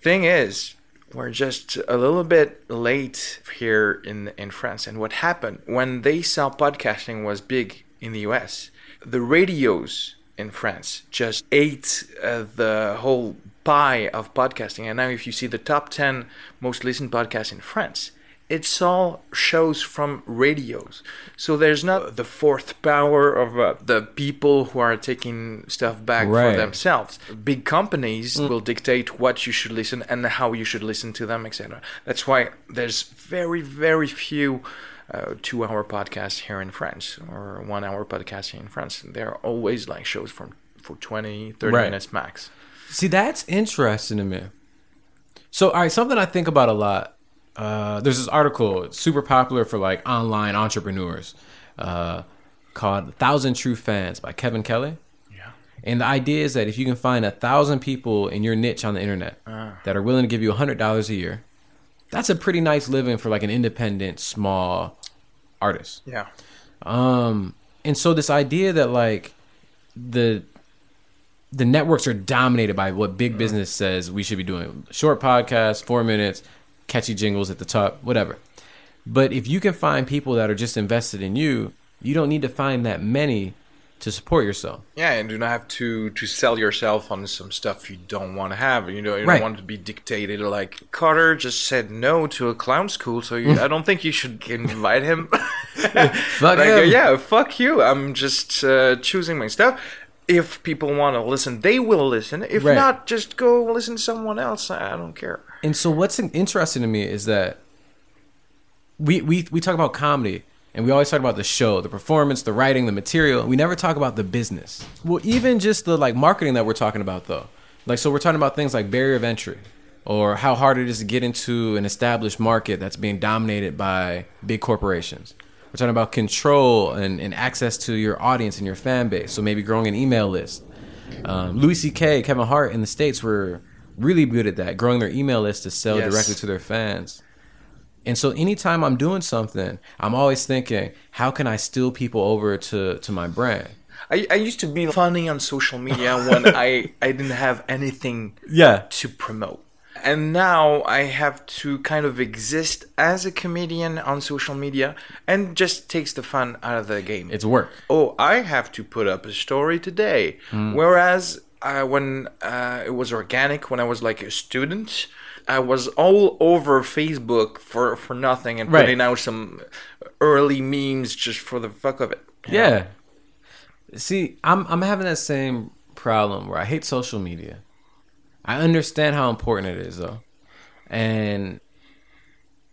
thing is we're just a little bit late here in in France. And what happened when they saw podcasting was big in the US the radios in France just ate uh, the whole pie of podcasting. And now if you see the top 10 most listened podcasts in France it's all shows from radios. So there's not the fourth power of uh, the people who are taking stuff back Right. for themselves. Big companies will dictate what you should listen and how you should listen to them, etc. That's why there's very, very few uh, two-hour podcasts here in France or one-hour podcasts here in France. They're always like shows from for 20, 30 Right. minutes max. See, that's interesting to me. So, all right, something I think about a lot. Uh, there's this article, super popular for like online entrepreneurs, uh, called "Thousand True Fans" by Kevin Kelly. Yeah. And the idea is that if you can find a thousand people in your niche on the internet that are willing to give you a hundred dollars a year, that's a pretty nice living for like an independent small artist. Yeah. Um, and so this idea that like the the networks are dominated by what big business says we should be doing. Short podcasts, four minutes, catchy jingles at the top, whatever. But if you can find people that are just invested in you, you don't need to find that many to support yourself. Yeah, and do not have to to sell yourself on some stuff you don't want to have. You know, you Right. don't want to be dictated. Like Carter just said no to a clown school, so you, I don't think you should invite him. Fuck like, uh, him. yeah, fuck you. I'm just uh, choosing my stuff. If people want to listen, they will listen. If Right. not, just go listen to someone else. I don't care. And so what's interesting to me is that we, we we talk about comedy and we always talk about the show, the performance, the writing, the material. We never talk about the business. Well, even just the like marketing that we're talking about though. Like so we're talking about things like barrier of entry or how hard it is to get into an established market that's being dominated by big corporations. We're talking about control and, and access to your audience and your fan base. So maybe growing an email list. Um, Louis C.K., Kevin Hart in the States were really good at that, growing their email list to sell Yes. directly to their fans. And so anytime I'm doing something, I'm always thinking, how can I steal people over to, to my brand? I, I used to be funny on social media when I, I didn't have anything Yeah. to promote. And now I have to kind of exist as a comedian on social media and just takes the fun out of the game. It's work. oh, I have to put up a story today. Hmm. Whereas uh, when uh, it was organic, when I was like a student, I was all over Facebook for, for nothing and Right. putting out some early memes just for the fuck of it. you know? Yeah. See, I'm I'm having that same problem where I hate social media. I understand how important it is though. And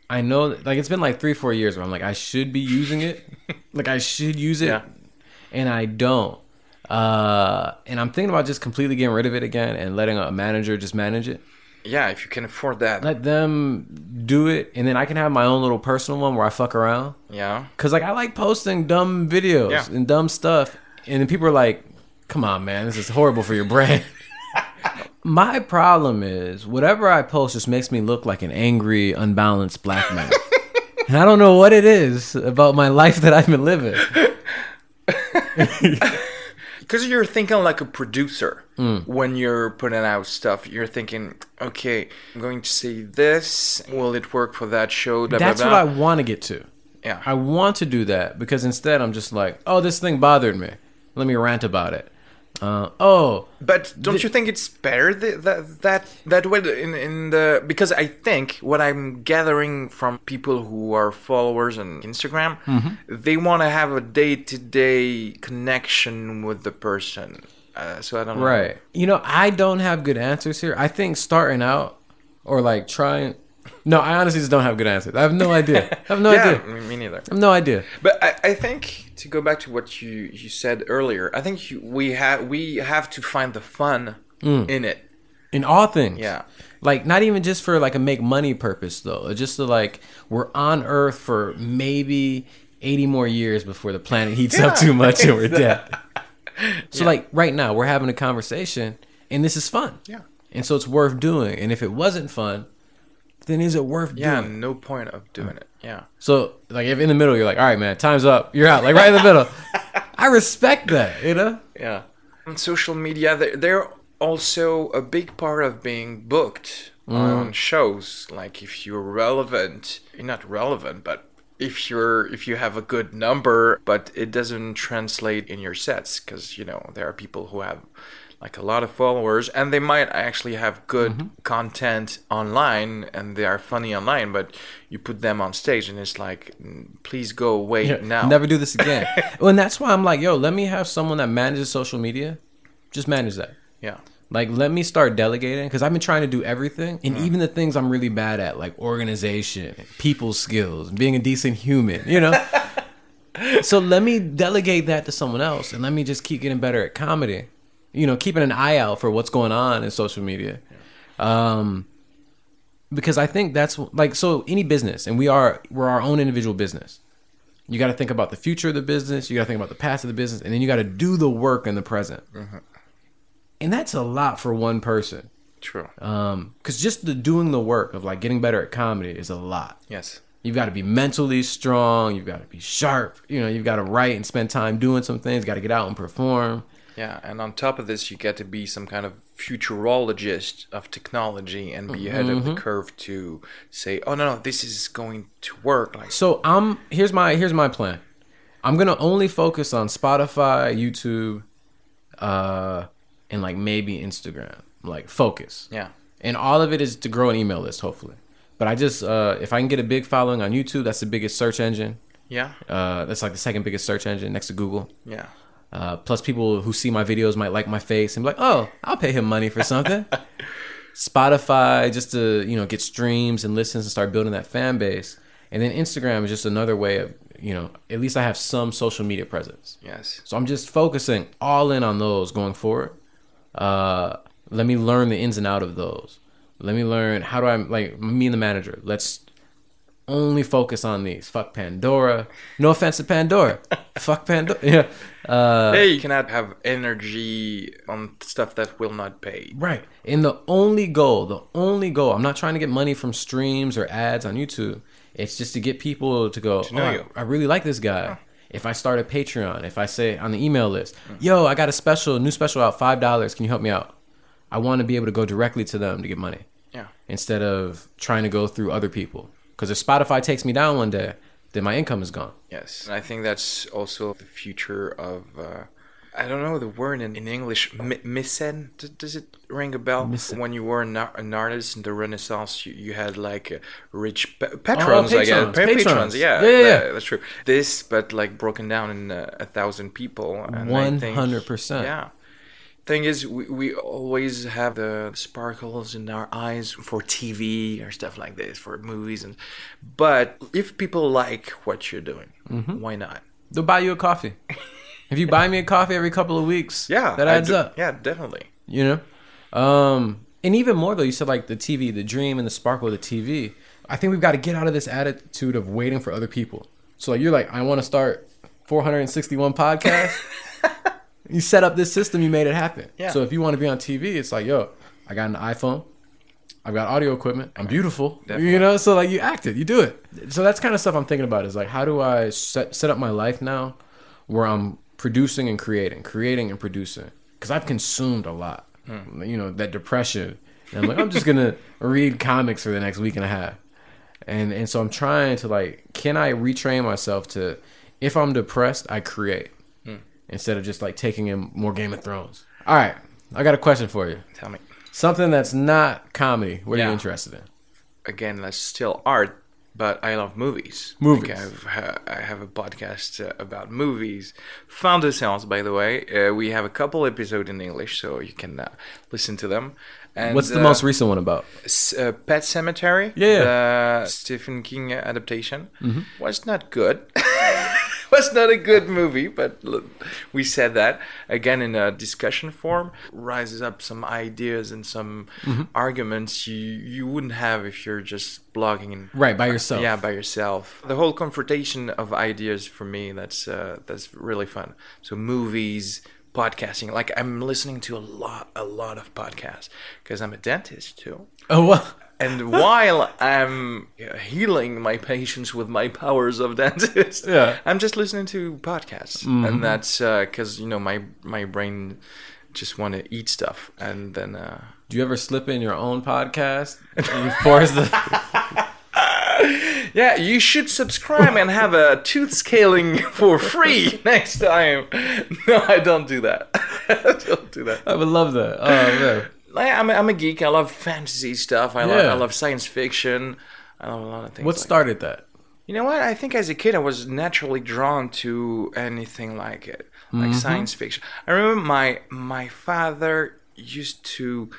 I know that, like it's been like 3 4 years where I'm like I should be using it. like I should use it Yeah. and I don't. Uh and I'm thinking about just completely getting rid of it again and letting a manager just manage it. Yeah, if you can afford that. Let them do it and then I can have my own little personal one where I fuck around. yeah. Cause like I like posting dumb videos Yeah. and dumb stuff, and then people are like, "Come on, man, this is horrible for your brand." My problem is whatever I post just makes me look like an angry, unbalanced black man, and I don't know what it is about my life that I've been living. Because you're thinking like a producer Hmm. when you're putting out stuff. You're thinking, okay, I'm going to say this. Will it work for that show? Blah, That's blah, what I want to get to. Yeah. I want to do that because instead I'm just like, "Oh, this thing bothered me. Let me rant about it." Uh, oh, But don't you think it's better th- that that that way in in the because I think what I'm gathering from people who are followers on Instagram, Mm-hmm. they want to have a day to day connection with the person. Uh, so I don't know. Right. You know, I don't have good answers here. I think starting out or like trying. No, I honestly just don't have good answers. I have no idea. I have no yeah, idea. me- me neither. I have no idea. But I, I think to go back to what you, you said earlier, I think you, we have we have to find the fun Mm. in it. In all things. Yeah. Like not even just for like a make money purpose though. Just to like we're on Earth for maybe 80 more years before the planet heats up too much and we're dead. So like right now we're having a conversation and this is fun. Yeah. And so it's worth doing. And if it wasn't fun, then is it worth Yeah, doing? no point of doing it. Yeah. So like if in the middle you're like, all right, man, time's up, you're out, like right in the middle. I respect that, you know. Yeah. On social media, they're, they're also a big part of being booked mm. on shows. Like if you're relevant, you're not relevant, but if you're if you have a good number, but it doesn't translate in your sets, because you know there are people who have like a lot of followers and they might actually have good content online and they are funny online but you put them on stage and it's like mm, please go away now Never do this again. well, and that's why I'm like, yo, let me have someone that manages social media. Just manage that. yeah Like, let me start delegating because I've been trying to do everything, and even the things I'm really bad at, like organization, people skills, being a decent human, you know. so let me delegate that to someone else, and let me just keep getting better at comedy. You know, keeping an eye out for what's going on in social media. Um, because I think that's like so any business, and we are we're our own individual business. You got to think about the future of the business. You got to think about the past of the business, and then you got to do the work in the present. And that's a lot for one person. true Um, because just the doing the work of like getting better at comedy is a lot. yes You've got to be mentally strong. You've got to be sharp. You know, you've got to write and spend time doing some things. Got to get out and perform. Yeah, and on top of this, you get to be some kind of futurologist of technology and be ahead of the curve to say, "Oh no, no, this is going to work." Like, So I'm here's my here's my plan. I'm gonna only focus on Spotify, YouTube, uh, and like maybe Instagram. Like focus. yeah, and all of it is to grow an email list hopefully but i just uh if i can get a big following on youtube that's the biggest search engine yeah, uh that's like the second biggest search engine next to google yeah, uh plus people who see my videos might like my face and be like oh i'll pay him money for something spotify just to you know get streams and listens and start building that fan base and then instagram is just another way of you know at least i have some social media presence yes, so I'm just focusing all in on those going forward. Uh, let me learn the ins and out of those. Let me learn how do I like me and the manager. Let's only focus on these. Fuck Pandora. No offense to Pandora. Fuck Pandora. Yeah. Uh, hey, you cannot have energy on stuff that will not pay. Right. And the only goal, the only goal, I'm not trying to get money from streams or ads on YouTube. It's just to get people to go, know "Oh, I- you." I, really like this guy. if I start a Patreon, if I say on the email list, yo, I got a special, new special out, five dollars. Can you help me out? I want to be able to go directly to them to get money Yeah. instead of trying to go through other people. Because if Spotify takes me down one day, then my income is gone. Yes, and I think that's also the future of. Uh, I don't know the word in, in English. M-? D- Does it ring a bell? When you were an, an artist in the Renaissance, you, you had like uh, rich pa- patrons. I guess patrons, Pa- patrons. Yeah, Yeah, yeah, yeah. that- that's true. This, but like broken down in uh, a thousand people. and I think- 100%. Yeah. Thing is, we, we always have the sparkles in our eyes for TV or stuff like this, for movies, and but if people like what you're doing, Mm-hmm. why not? They'll buy you a coffee. if you buy me a coffee every couple of weeks, Yeah, that adds up. Yeah, definitely. You know, um, and even more though. You said like the TV, the dream, and the sparkle of the TV. I think we've got to get out of this attitude of waiting for other people. So like you're like, I want to start 461 podcasts. you set up this system, you made it happen. Yeah. So if you want to be on TV, it's like, yo, I got an iPhone. I've got audio equipment. I'm beautiful. Definitely. You know, so like you act it, you do it. So that's kind of stuff I'm thinking about is like, how do I set, set up my life now where I'm producing and creating, creating and producing? Because I've consumed a lot. Hmm. You know, that depression. And I'm like, I'm just going to read comics for the next week and a half. And, and so I'm trying to like, can I retrain myself to, if I'm depressed, I create instead of just like taking in more Game of Thrones. All right. I got a question for you. Tell me Something that's not comedy. What are you interested in? again. That's still art, but I love movies. Movies. Like I've, I have a podcast uh, about movies. Found the sounds, by the way. Uh, we have a couple episodes in English, so you can uh, listen to them. And, What's the uh, most recent one about? S- uh, Pet Sematary, Yeah. the Stephen King adaptation, Mm-hmm. was not good. was not a good movie, but look, we said that again in a discussion form. Rises up some ideas and some Mm-hmm. arguments you you wouldn't have if you're just blogging and Right, by yourself. yeah by yourself. The whole confrontation of ideas for me that's uh, that's really fun. So movies. Podcasting, like I'm listening to a lot, a lot of podcasts because I'm a dentist too. Oh, well. And while I'm healing my patients with my powers of dentist, Yeah. I'm just listening to podcasts, and that's because you know my my brain just want to eat stuff, and then uh, Do you ever slip in your own podcast? And you force the. yeah, you should subscribe and have a tooth scaling for free next time. No, I don't do that. I don't do that. I would love that. Oh, man. Like, I'm a, I'm a geek. I love fantasy stuff. I love I love science fiction. I love a lot of things. What like started that? You know what? I think as a kid I was naturally drawn to anything like it, like mm-hmm. science fiction. I remember my my father used to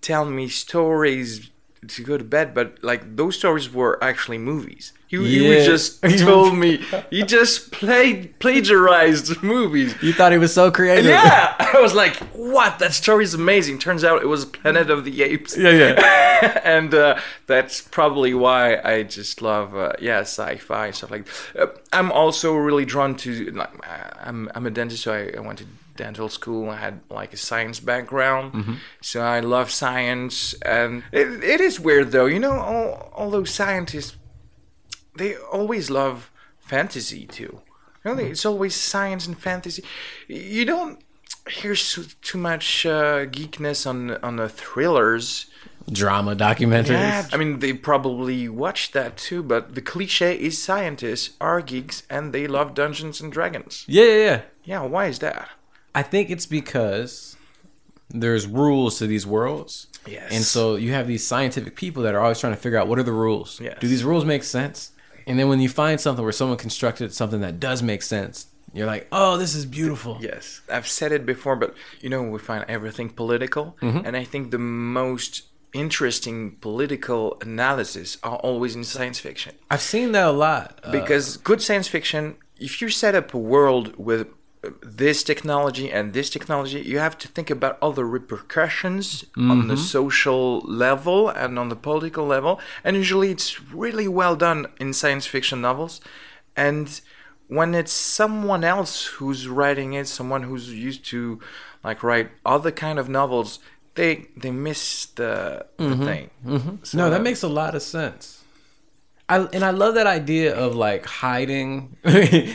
tell me stories to go to bed, but like those stories were actually movies. He, Yeah. just told me he just played plagiarized movies. You thought he was so creative. Yeah, I was like, "What? That story is amazing." Turns out it was Planet of the Apes Yeah, yeah. and uh, that's probably why I just love uh, yeah sci-fi and stuff like. Uh, I'm also really drawn to like uh, I'm I'm a dentist, so I, I went to dental school. I had like a science background, so I love science. And it, it is weird though, you know, all, all those scientists they always love fantasy too. You know, it's always science and fantasy. You don't hear so, too much uh, geekness on on the thrillers. Drama documentaries. Yeah, I mean they probably watch that too, but the cliche is scientists are geeks and they love Dungeons and Dragons. Yeah, yeah, yeah. Yeah, why is that? I think it's because there's rules to these worlds. Yes. And so you have these scientific people that are always trying to figure out what are the rules. Yes. Do these rules make sense? And then when you find something where someone constructed something that does make sense, you're like, oh, this is beautiful. Yes, I've said it before, but you know we find everything political, and I think the most interesting political analysis are always in science fiction. I've seen that a lot. Uh, because good science fiction if you set up a world with uh, this technology and this technology you have to think about all the repercussions on the mm-hmm. social level and on the political level. And usually it's really well done in science fiction novels. And when it's someone else who's writing it someone who's used to like write other kind of novels they they miss the, the mm-hmm. thing. Mm-hmm. No, that makes a lot of sense. I and I love that idea of like hiding,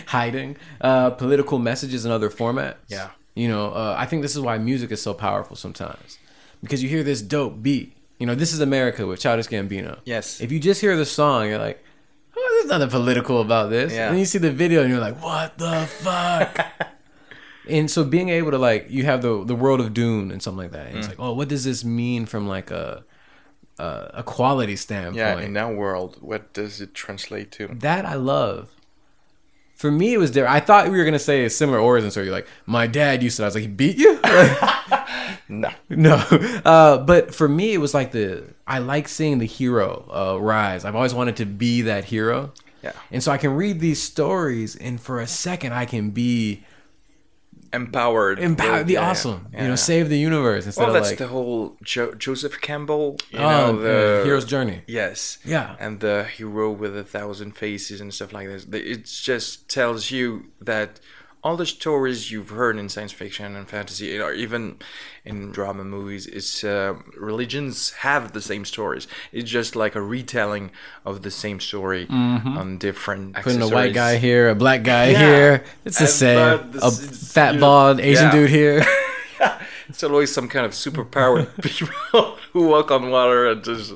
hiding uh, political messages in other formats. Yeah. you know, uh, I think this is why music is so powerful sometimes because you hear this dope beat. You know, this is America with Childish Gambino. Yes. If you just hear the song, you're like, oh, there's nothing political about this. Yeah. And then you see the video and you're like, what the fuck? and so being able to like, you have the the world of Dune and something like that. And it's Mm. like, oh, what does this mean from like a a, a quality standpoint? Yeah, in our world, what does it translate to? that I love. For me, it was there. I thought we were gonna say a similar origin story. Like my dad used to. I was like, he beat you. No. no, uh, but for me, it was like the I like seeing the hero uh, rise. I've always wanted to be that hero. Yeah. And so I can read these stories, and for a second, I can be Empowered. empowered, be yeah, awesome. yeah. You know, save the universe instead Well, that's like the whole jo- Joseph Campbell. You oh, know, the the hero's journey. Yes. Yeah. And the hero with a thousand faces and stuff like this. It just tells you that all the stories you've heard in science fiction and fantasy, or even in drama movies, is uh, religions have the same stories. It's just like a retelling of the same story on different Mm-hmm. Putting a white guy here, a black guy Yeah. here. It's the And- same. A fat you- bald Asian yeah. dude here. It's always some kind of superpowered people who walk on water and just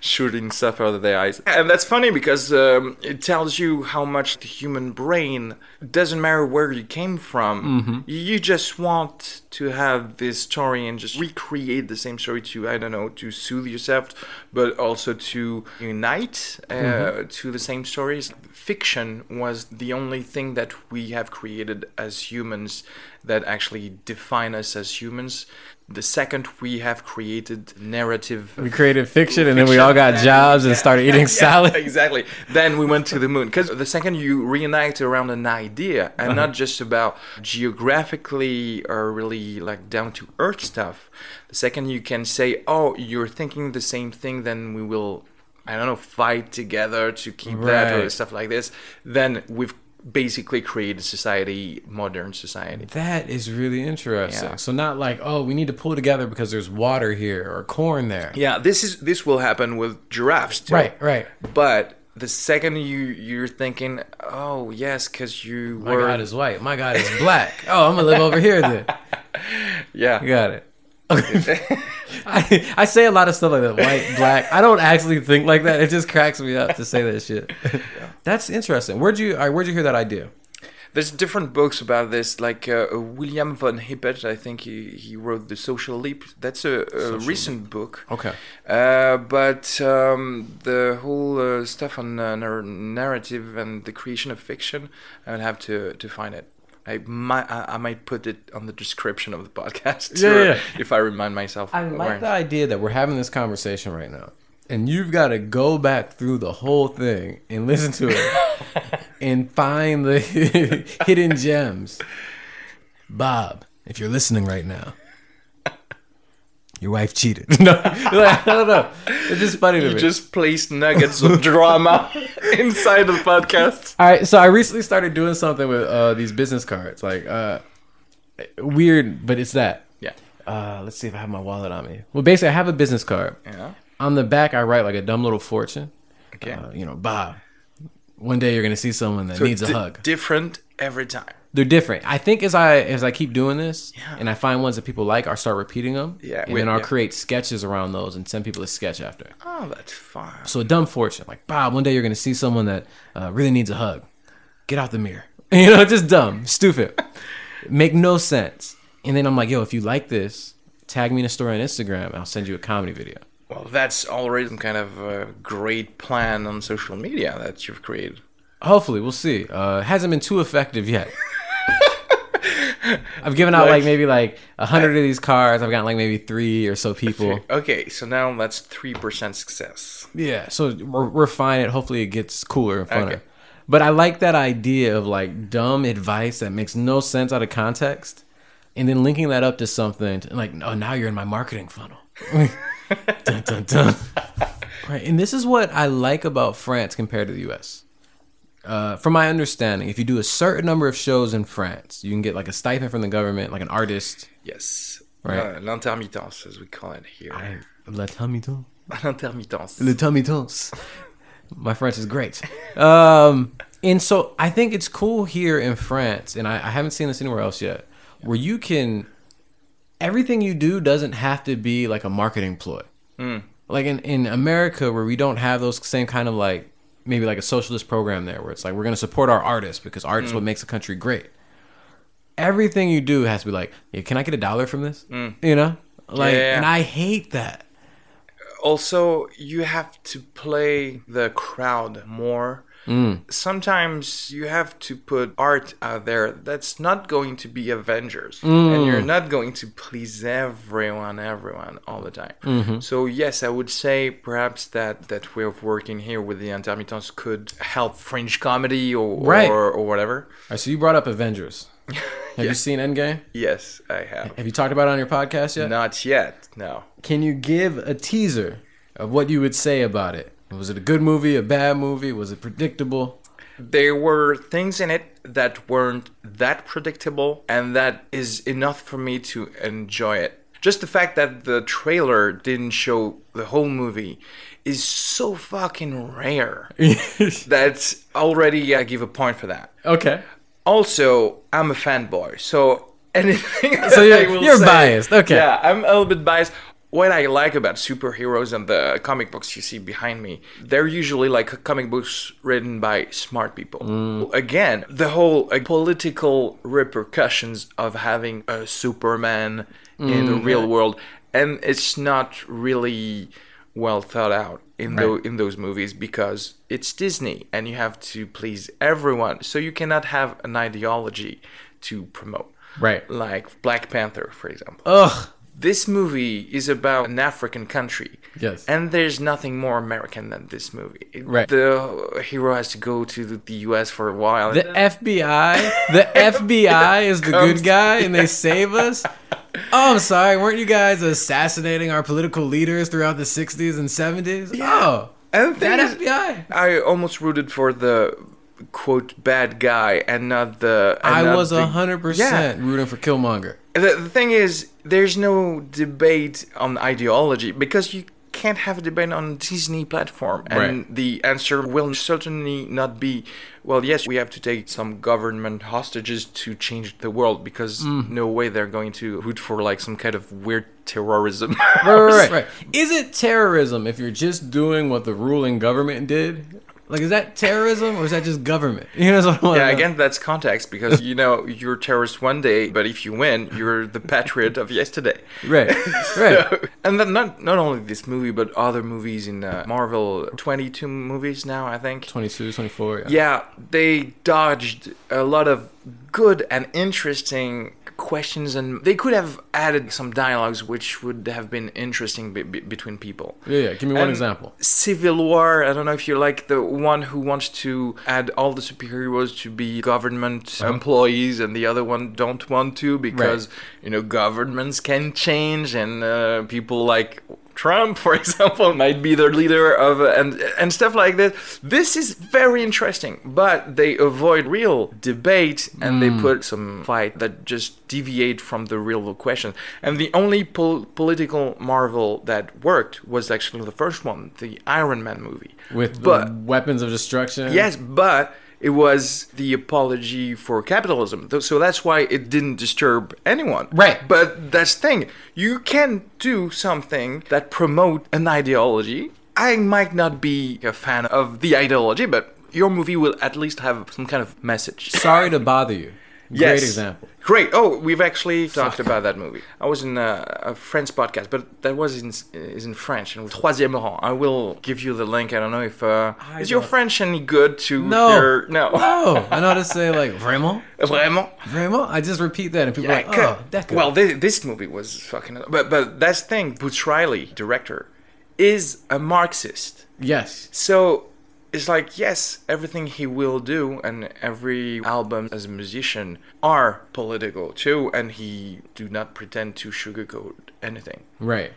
shooting stuff out of their eyes. And that's funny because um, it tells you how much the human brain doesn't matter where you came from. You just want to have this story and just recreate the same story to, I don't know, to soothe yourself, but also to unite uh, to the same stories. Fiction was the only thing that we have created as humans that actually define us as humans. The second we have created narrative, we created fiction, and then we all got jobs and started eating salad. exactly. Then we went to the moon because the second you reunite around an idea and Uh-huh. not just about geographically or really like down to earth stuff, the second you can say, "Oh, you're thinking the same thing," then we will, I don't know, fight together to keep that or stuff like this. Then we've basically created society, modern society. That is really interesting. Yeah. So not like, oh, we need to pull together because there's water here or corn there. Yeah, this is this will happen with giraffes too. Right, right. But the second you you're thinking, oh yes, because you My were God is white. My God is black. Oh, I'm gonna live over here then. yeah You got it. I, I say a lot of stuff like that, white, black. I don't actually think like that. It just cracks me up to say that shit. That's interesting. Where'd you where'd you hear that idea? There's different books about this, like uh, William von Hippel. I think he, he wrote The Social Leap. That's a, a recent book. Okay. Uh, but um, the whole uh, stuff on uh, narrative and the creation of fiction, I would have to, to find it. I might I, I might put it on the description of the podcast Yeah, yeah. if I remind myself. I where- like the idea that we're having this conversation right now. And you've got to go back through the whole thing and listen to it and find the hidden gems. Bob, if you're listening right now, your wife cheated. no, like, I don't know. It's just funny to You me. just placed nuggets of drama inside of the podcast. All right, so I recently started doing something with uh, these business cards. Like, uh, weird, but it's that. Yeah. Uh, let's see if I have my wallet on me. Well, basically, I have a business card. Yeah. On the back, I write like a dumb little fortune. Okay. Uh, you know, Bob. One day you're gonna see someone that So needs a hug. Different every time. They're different. I think as I as I keep doing this, Yeah. and I find ones that people like, I'll start repeating them. Yeah, and then I'll yeah. create sketches around those and send people a sketch after. Oh, that's fun. So a dumb fortune, like Bob. One day you're gonna see someone that uh, really needs a hug. Get out the mirror. You know, just dumb, stupid, make no sense. And then I'm like, yo, if you like this, tag me in a story on Instagram. I'll send you a comedy video. Well, that's already some kind of uh, great plan on social media that you've created. Hopefully, we'll see. Uh, it hasn't been too effective yet. I've given out like, Like- maybe like a hundred of these cards. I've gotten like maybe three or so people. Okay, so now that's 3% success. Yeah, so we're, we're fine. It hopefully it gets cooler and funner. Okay. But I like that idea of like dumb advice that makes no sense out of context, and then linking that up to something to, like, oh, now you're in my marketing funnel. dun, dun, dun. Right, and this is what I like about France compared to the U.S. Uh, from my understanding, if you do a certain number of shows in France, you can get like a stipend from the government, like an artist. Yes. Right. Uh, L'intermittence, as we call it here. I, la termitence. L'intermittence. Le. My French is great. Um, and so I think it's cool here in France, and I, I haven't seen this anywhere else yet, where you can everything you do doesn't have to be like a marketing ploy. Like in, in America, where we don't have those same kind of like maybe like a socialist program there, where it's like we're going to support our artists because art is what mm. makes a country great. Everything you do has to be like, yeah, can I get a dollar from this? Mm. You know, like, Yeah. and I hate that. also you have to play the crowd more Mm. sometimes you have to put art out there that's not going to be avengers mm. and you're not going to please everyone everyone all the time mm-hmm. so yes i would say perhaps that that way of working here with the intermittents could help fringe comedy or Right. or, or whatever All right, so you brought up Avengers. Have you seen Endgame? yes i have Have you talked about it on your podcast yet? not yet no Can you give a teaser of what you would say about it? Was it a good movie, a bad movie? Was it predictable? there were things in it that weren't that predictable and that is enough for me to enjoy it just the fact that the trailer didn't show the whole movie is so fucking rare that's already i give a point for that Okay. also i'm a fanboy so anything So you're- you're say- biased, okay. yeah i'm a little bit biased what I like about superheroes and the comic books you see behind me, they're usually like comic books written by smart people. Mm. Again, the whole like, political repercussions of having a Superman in the Mm. real world, and it's not really well thought out in tho- in those movies because it's Disney and you have to please everyone, so you cannot have an ideology to promote. Right. Like Black Panther, for example. Ugh. This movie is about an African country. Yes. And there's nothing more American than this movie. Right. The hero has to go to the, US for a while. The FBI, the FBI is the good guy, and they save us. Oh, I'm sorry. Weren't you guys assassinating our political leaders throughout the '60s and '70s? Oh, and that is, FBI. I almost rooted for the quote bad guy and not the. and I not was hundred Yeah. percent rooting for Killmonger. The, the thing is, there's no debate on ideology because you can't have a debate on Disney platform, and Right. the answer will certainly not be, well, yes, we have to take some government hostages to change the world because Mm. no way they're going to root for like some kind of weird terrorism. Right, right, right, right. Is it terrorism if you're just doing what the ruling government did? Like, is that terrorism or is that just government? You know what I want Yeah, again, that's context because you know you're terrorist one day, but if you win, you're the patriot of yesterday. Right, right. and then not not only this movie, but other movies in uh, Marvel, 22 movies now, I think. 22, 24. Yeah. Yeah, they dodged a lot of good and interesting questions, and they could have added some dialogues which would have been interesting be- be- between people. Yeah, yeah. Give me one example. Civil War. I don't know if you're like the one who wants to add all the superheroes to be government Uh-huh. employees, and the other one don't want to because you know governments can change, and uh, people like Trump, for example, might be the leader of uh, and and stuff like that. This is very interesting, but they avoid real debate and they put some fight that just deviate from the real question. And the only pol- political Marvel that worked was actually the first one, the Iron Man movie. With but the weapons of destruction. yes, but it was the apology for capitalism. So that's why it didn't disturb anyone. Right. But that's the thing. You can do something that promote an ideology. I might not be a fan of the ideology, but your movie will at least have some kind of message. Sorry to bother you. Great example. Great. Oh, we've actually talked about that movie. I was in a, a French podcast, but that was in is in French. And troisième rang. I will give you the link. I don't know if uh, is your French any good to No. hear? No. Oh, I know how to say like vraiment, Vraiment. vraiment. I just repeat that, and people Yeah, are like, oh, that well, this, this movie was fucking. But but that's the thing. Boots Riley, director, is a Marxist. yes, So it's like yes, everything he will do and every album as a musician are political too, and he do not pretend to sugarcoat anything. right.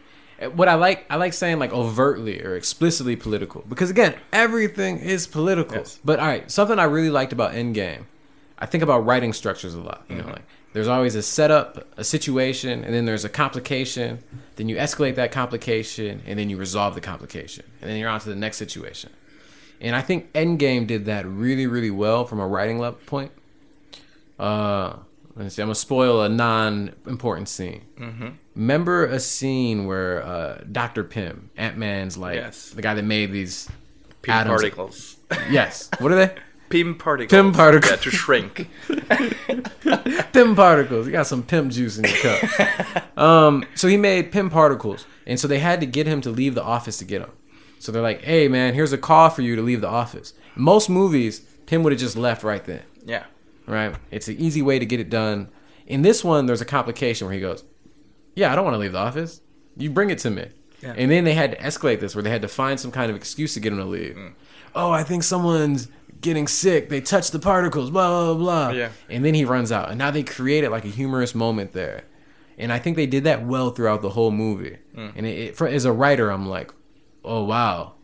What I like, I like saying like overtly or explicitly political because again, everything is political. Yes. But all right, something I really liked about Endgame, I think about writing structures a lot. You know, mm-hmm. like there's always a setup, a situation, and then there's a complication. Then you escalate that complication, and then you resolve the complication, and then you're on to the next situation. And I think Endgame did that really, really well from a writing level point. Uh, let's see. I'm gonna spoil a non-important scene. Mm-hmm. Remember a scene where uh, Doctor Pym, Ant Man's like Yes. the guy that made these Pym atoms. particles. Yes. What are they? Pym particles. Pym particles. Yeah, to shrink. Pym particles. You got some pimp juice in your cup. um, so he made Pym particles, and so they had to get him to leave the office to get them. So they're like, "Hey, man, here's a call for you to leave the office." Most movies, Pym would have just left right then. yeah. Right? It's an easy way to get it done. In this one, there's a complication where he goes, "Yeah, I don't want to leave the office. You bring it to me." Yeah. And then they had to escalate this, where they had to find some kind of excuse to get him to leave. Mm. Oh, I think someone's getting sick. They touched the particles. Blah blah blah. Yeah. And then he runs out, and now they created like a humorous moment there, and I think they did that well throughout the whole movie. Mm. And it, it, for, as a writer, I'm like, oh wow,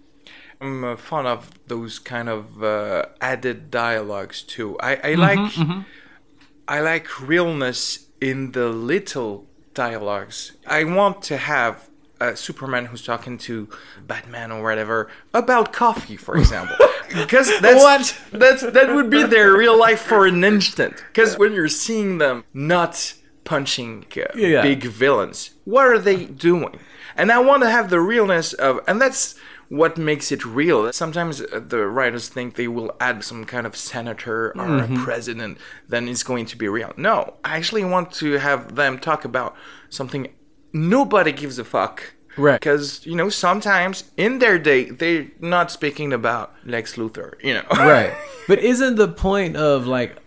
I'm uh, fond of those kind of uh, added dialogues too. I, I Mm-hmm, like I like realness in the little dialogues. I want to have a Superman who's talking to Batman or whatever about coffee, for example, because that's What? that's that would be their real life for an instant. Because when you're seeing them not punching uh, Yeah. big villains, what are they doing? And I want to have the realness of, and that's what makes it real. Sometimes uh, the writers think they will add some kind of senator or Mm-hmm. a president, then it's going to be real. No, I actually want to have them talk about something nobody gives a fuck. Right. Because, you know, sometimes in their day, they're not speaking about Lex Luthor, you know. right? But isn't the point of like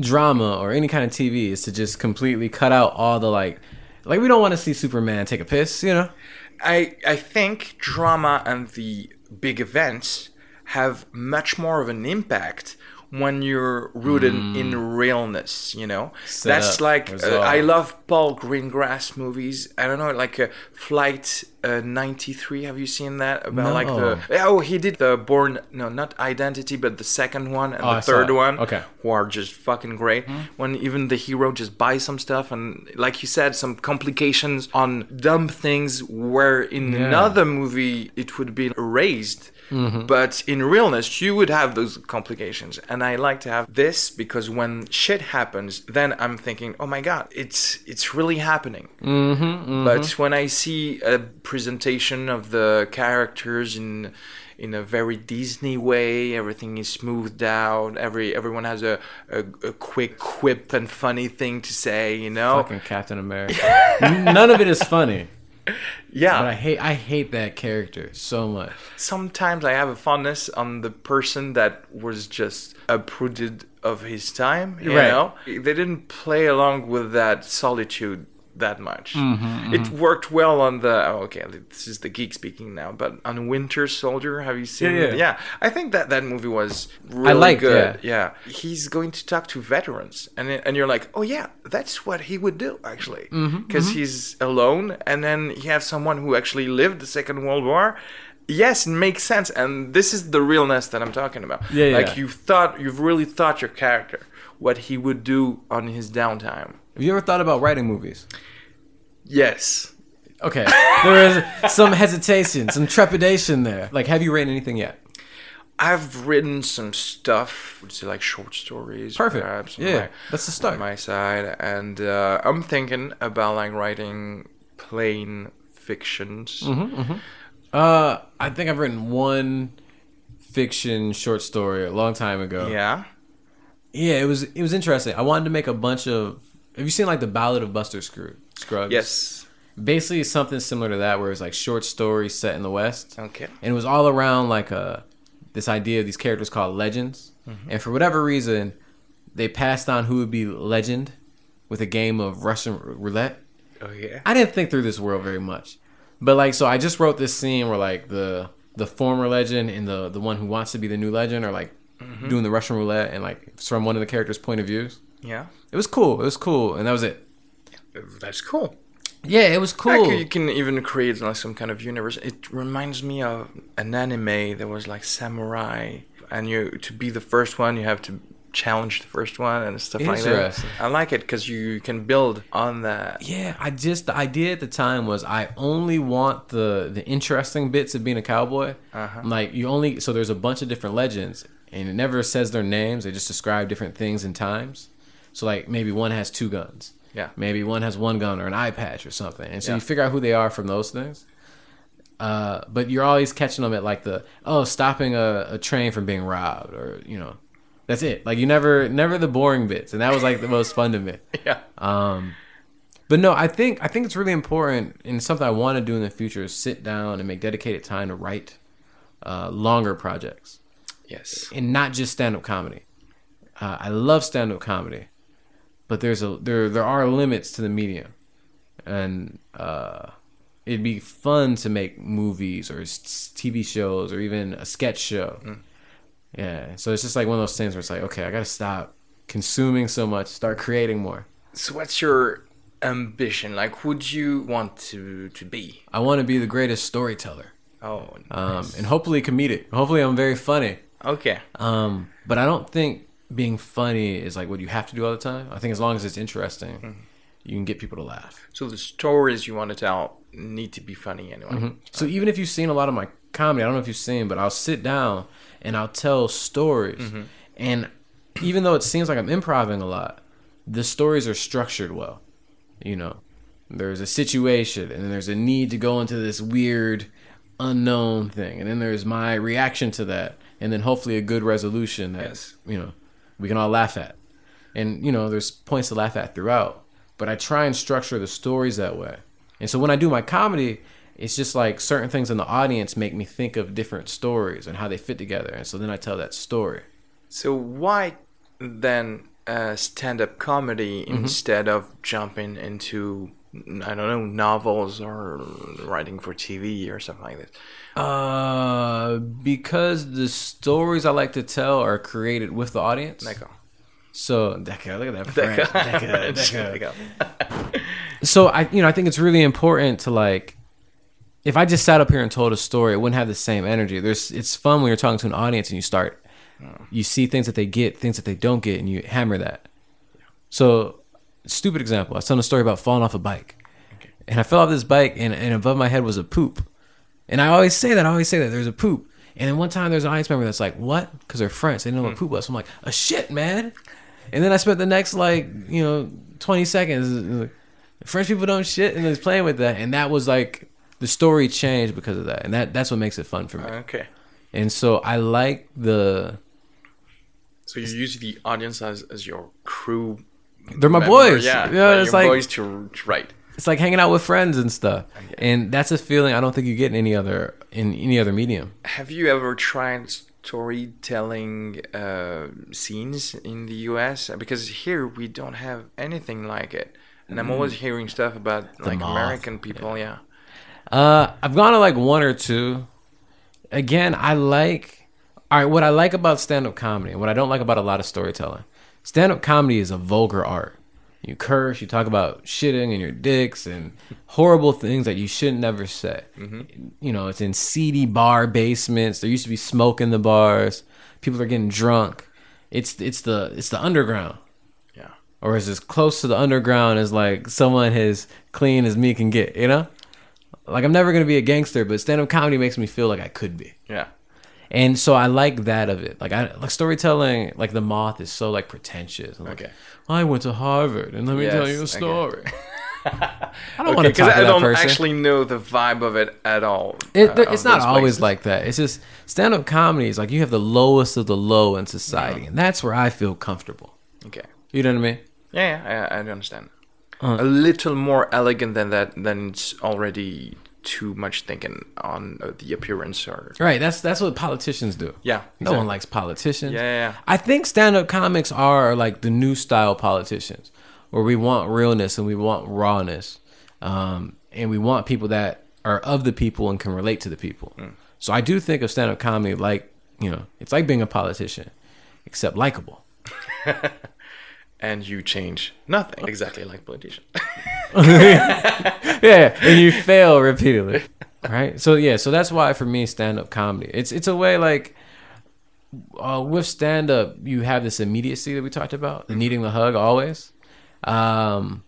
drama or any kind of TV is to just completely cut out all the like, like we don't want to see Superman take a piss, you know? I I think drama and the big events have much more of an impact when you're rooted in realness. You know, Mm. Set that's like uh. I love Paul Greengrass movies. I don't know, like uh, Flight uh, '93. Have you seen that about like the? Oh, he did the Bourne. No, not Identity, but the second one and Oh, the saw third one. Okay. who are just fucking great. When even the hero just buys some stuff and, like you said, some complications on dumb things where in another movie it would be erased. But in realness, you would have those complications, and I like to have this because when shit happens, then I'm thinking, "Oh my god, it's it's really happening." Mm-hmm, But when I see a presentation of the characters in in a very Disney way. Everything is smoothed out. Every everyone has a, a, a quick quip and funny thing to say. You know, Fucking Captain America. None of it is funny, yeah. but I hate I hate that character so much. Sometimes I have a fondness on the person that was just uprooted of his time. You Right. know, they didn't play along with that solitude that much. Mm-hmm, It worked well on the. Oh, okay, this is the geek speaking now, but on Winter Soldier, have you seen? Yeah, it? yeah. yeah. I think that that movie was really liked- good. Yeah. he's going to talk to veterans, and and you're like, oh yeah, that's what he would do actually, Mm-hmm, because he's alone, and then you have someone who actually lived the Second World War. Yes, it makes sense, and this is the realness that I'm talking about. Yeah, yeah. Like you've thought, you've really thought your character, what he would do on his downtime. Have you ever thought about writing movies? Yes. Okay, there is some hesitation, some trepidation there. Like, have you written anything yet? I've written some stuff, would say like short stories, Perfect. perhaps. Yeah, my- that's the start. On my side, and uh, I'm thinking about like writing plain fictions. Mm-hmm. Uh, I think I've written one fiction short story a long time ago. Yeah. Yeah, it was it was interesting. I wanted to make a bunch of. Have you seen like the Ballad of Buster Scruggs? Scruggs. Yes. Basically, something similar to that, where it's like short stories set in the West, Okay. and it was all around like a this idea of these characters called legends, mm-hmm. and for whatever reason, they passed on who would be legend with a game of Russian roulette. Oh yeah. I didn't think through this world very much, but like, so I just wrote this scene where like the the former legend and the the one who wants to be the new legend are like mm-hmm. doing the Russian roulette, and like it's from one of the characters' point of views. Yeah. It was cool. It was cool, and that was it. That's cool. Yeah, it was Like, cool. you can even create like some kind of universe. It reminds me of an anime that was like samurai, and you to be the first one, you have to challenge the first one and stuff like that. I like it because you can build on that. Yeah, I just the idea at the time was I only want the the interesting bits of being a cowboy. Uh-huh. Like you only so there's a bunch of different legends and it never says their names. They just describe different things and times. So like maybe one has two guns. Yeah. Maybe one has one gun or an eye patch or something. And so Yeah. you figure out who they are from those things. Uh, but you're always catching them at like the oh stopping a, a train from being robbed or you know that's it like you never never the boring bits and that was like the most fun to me Yeah. um, but no, I think I think it's really important and something I want to do in the future is sit down and make dedicated time to write uh, longer projects Yes. and not just stand up comedy. Uh, I love stand up comedy, but there's a there there are limits to the medium, and uh, it'd be fun to make movies or TV shows or even a sketch show. Yeah, so it's just like one of those things where it's like, okay, I gotta stop consuming so much, start creating more. So what's your ambition? Like, would you want to to be? I want to be the greatest storyteller, Oh, um, and hopefully comedic. Hopefully, I'm very funny. okay. Um, but I don't think being funny is like what you have to do all the time. I think as long as it's interesting, mm-hmm. you can get people to laugh. So the stories you want to tell need to be funny anyway. Mm-hmm. So even if you've seen a lot of my comedy, I don't know if you've seen, but I'll sit down and I'll tell stories. Mm-hmm. And even though it seems like I'm improvising a lot, the stories are structured well. You know, there's a situation and then there's a need to go into this weird unknown thing. And then there's my reaction to that. And then hopefully a good resolution that, Yes. you know, we can all laugh at. And, you know, there's points to laugh at throughout. But I try and structure the stories that way. And so when I do my comedy, it's just like certain things in the audience make me think of different stories and how they fit together. And so then I tell that story. So why then uh, stand-up comedy Mm-hmm. instead of jumping into I don't know novels or writing for TV or something like this? Uh, because the stories I like to tell are created with the audience. D'accord. So, D'accord, look at that. French. D'accord, d'accord. D'accord. so I you know I think it's really important to like if I just sat up here and told a story, it wouldn't have the same energy. There's it's fun when you're talking to an audience and you start you see things that they get, things that they don't get, and you hammer that. So stupid example. I was telling a story about falling off a bike. And I fell off this bike and, and above my head was a poop. And I always say that, I always say that there's a poop. And then one time there's an audience member that's like, What? Because they're French. They didn't know what hmm. poop was. So I'm like, a shit, man. And then I spent the next like, you know, twenty seconds French people don't shit and I was playing with that. And that was like the story changed because of that. And that that's what makes it fun for me. Okay. And so I like the So you use the audience as, as your crew. they're my member, boys. Yeah, Yeah, like it's your like boys to, to write. It's like hanging out with friends and stuff. And that's a feeling I don't think you get in any other in any other medium. Have you ever tried storytelling uh, scenes in the US? Because here we don't have anything like it. And I'm always hearing stuff about like Mm. moth, American people, yeah. Uh, I've gone to like one or two. Again, I like. All right, what I like about stand-up comedy, and what I don't like about a lot of storytelling, stand-up comedy is a vulgar art. You curse, you talk about shitting and your dicks and horrible things that you should never say. Mm-hmm. You know, it's in seedy bar basements. There used to be smoke in the bars. People are getting drunk. It's it's the it's the underground Yeah. or is as close to the underground as like someone as clean as me can get, you know? Like I'm never gonna be a gangster, but stand up comedy makes me feel like I could be. Yeah. And so I like that of it. Like I like storytelling, like the moth is so like pretentious. I'm like, Okay. I went to Harvard and let me tell you a Yes, okay. story. I don't Okay, want to because talk to I that don't person. actually know the vibe of it at all. It, uh, it's not always places. like that. It's just stand up comedy is like you have the lowest of the low in society, and that's where I feel comfortable. Okay. You know what I mean? Yeah, yeah, I, I understand. Uh. a little more elegant than that, than it's already too much thinking on uh, the appearance or. Right. That's that's what politicians do. Yeah. No one likes politicians. Yeah, yeah, yeah. I think stand-up comics are like the new style politicians, where we want realness and we want rawness, um, and we want people that are of the people and can relate to the people. Hmm. So I do think of stand-up comedy like you know, it's like being a politician, except likable. And you change nothing, exactly like politician. yeah, and you fail repeatedly. Right? So yeah, so that's why for me stand up comedy. It's it's a way like uh, with stand up, you have this immediacy that we talked about, the needing the hug always. Um,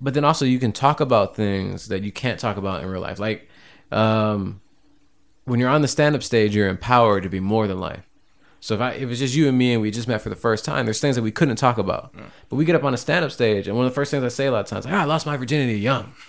but then also you can talk about things that you can't talk about in real life. Like um, when you're on the stand up stage, you're empowered to be more than life. So if I if it's just you and me and we just met for the first time, there's things that we couldn't talk about. But we get up on a stand up stage and one of the first things I say a lot of times, like, ah, I lost my virginity young.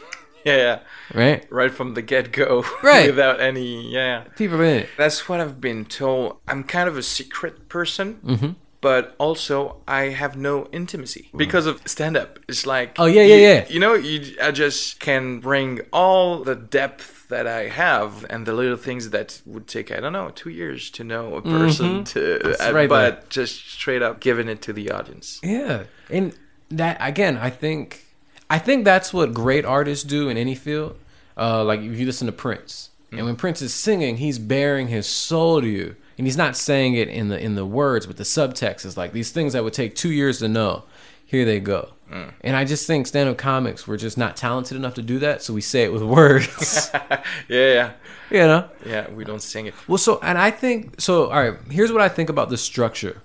Yeah, yeah. Right? Right from the get go. Right. Without any, yeah. People in it. That's what I've been told. I'm kind of a secret person, but also I have no intimacy because of stand up. It's like Oh, yeah, you- yeah, yeah. You know, you I just can bring all the depth that I have and the little things that would take I don't know two years to know a person to, Mm-hmm. That's uh, right but just straight up giving it to the audience. Yeah, and that again, I think, I think that's what great artists do in any field. Uh, like if you listen to Prince, and when Prince is singing, he's baring his soul to you, and he's not saying it in the in the words, but the subtext is like these things that would take two years to know. Here they go. Mm. And I just think stand-up comics we're just not talented enough to do that, so we say it with words. Yeah, yeah, you know. yeah. We don't sing it. Well, so and I think so. All right, here's what I think about the structure,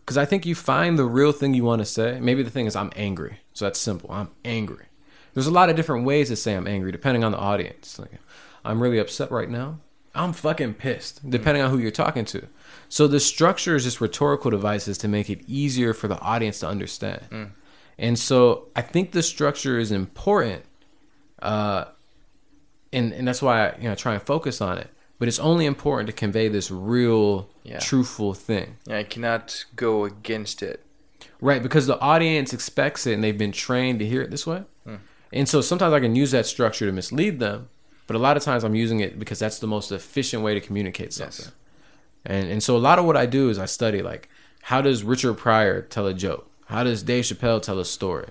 because I think you find the real thing you want to say. Maybe the thing is I'm angry, so that's simple. I'm angry. There's a lot of different ways to say I'm angry depending on the audience. Like, I'm really upset right now. I'm fucking pissed, depending on who you're talking to. So the structure is just rhetorical devices to make it easier for the audience to understand. And so I think the structure is important uh, and and that's why I you know try and focus on it. But it's only important to convey this real, Yeah. truthful thing, Yeah, I cannot go against it. right? Because the audience expects it, and they've been trained to hear it this way. And so sometimes I can use that structure to mislead them, but a lot of times I'm using it because that's the most efficient way to communicate something. Yes. And and so a lot of what I do is I study like how does Richard Pryor tell a joke? How does Dave Chappelle tell a story?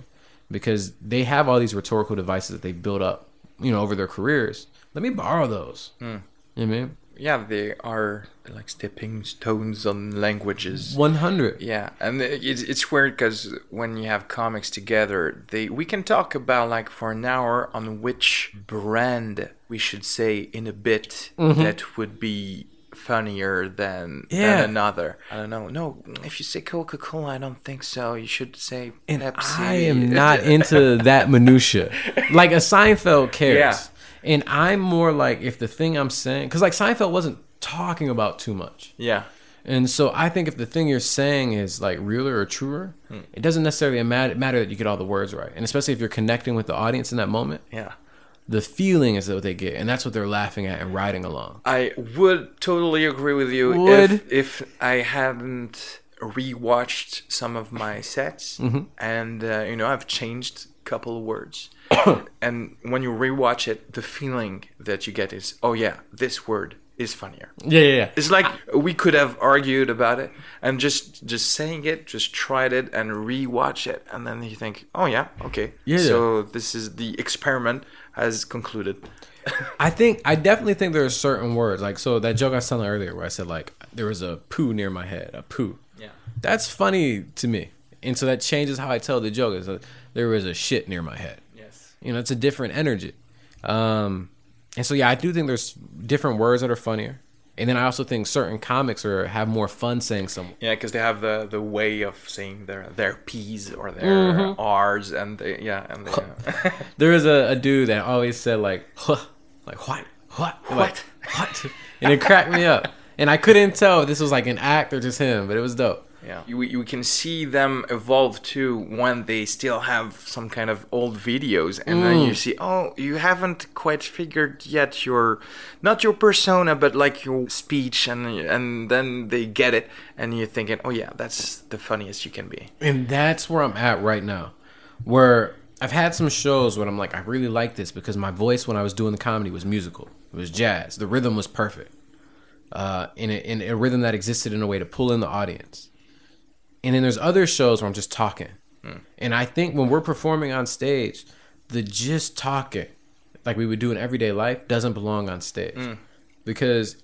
Because they have all these rhetorical devices that they built up, you know, over their careers. Let me borrow those. Hmm. You know what I mean? Yeah, they are like stepping stones on languages. One hundred. Yeah, and it's it's weird because when you have comics together, they we can talk about like for an hour on which brand we should say in a bit mm-hmm. that would be funnier than, Yeah. than another. I don't know. No, if you say Coca Cola, I don't think so. You should say And Pepsi. I am not into that minutia. Like a Seinfeld cares. Yeah. And I'm more like if the thing I'm saying, because like Seinfeld wasn't talking about too much. Yeah, And so I think if the thing you're saying is like realer or truer, hmm. it doesn't necessarily matter, matter that you get all the words right. And especially if you're connecting with the audience in that moment, yeah. The feeling is what they get. And that's what they're laughing at and riding along. I would totally agree with you Would? if if I hadn't rewatched some of my sets Mm-hmm. and uh, you know I've changed a couple of words and when you rewatch it the feeling that you get is oh yeah this word is funnier Yeah, yeah, yeah. it's like we could have argued about it and just just saying it just tried it and rewatch it and then you think oh yeah okay Yeah. so this is the experiment has concluded I think I definitely think there are certain words like so that joke I was telling earlier where I said like there was a poo near my head, a poo. yeah That's funny to me, and so that changes how I tell the joke. Is that there was a shit near my head. yes You know, it's a different energy. Um, and so yeah, I do think there's different words that are funnier, and then I also think certain comics are have more fun saying some. Yeah, because they have the the way of saying their their P's or their Mm-hmm. R's, and they yeah, and they, uh, There was a, a dude that always said like huh, like what what What? what, and it cracked me up, and I couldn't tell if this was like an act or just him, but it was dope. Yeah. You you can see them evolve too when they still have some kind of old videos, and then Mm. you see, oh, you haven't quite figured yet your not your persona, but like your speech, and and then they get it, and you're thinking, oh yeah, that's the funniest you can be. And that's where I'm at right now. Where I've had some shows where I'm like, I really like this because my voice when I was doing the comedy was musical. It was jazz. The rhythm was perfect. Uh, in, a, in a rhythm that existed in a way to pull in the audience. And then there's other shows where I'm just talking. Hmm. And I think when we're performing on stage, the just talking, like we would do in everyday life, doesn't belong on stage. Hmm. Because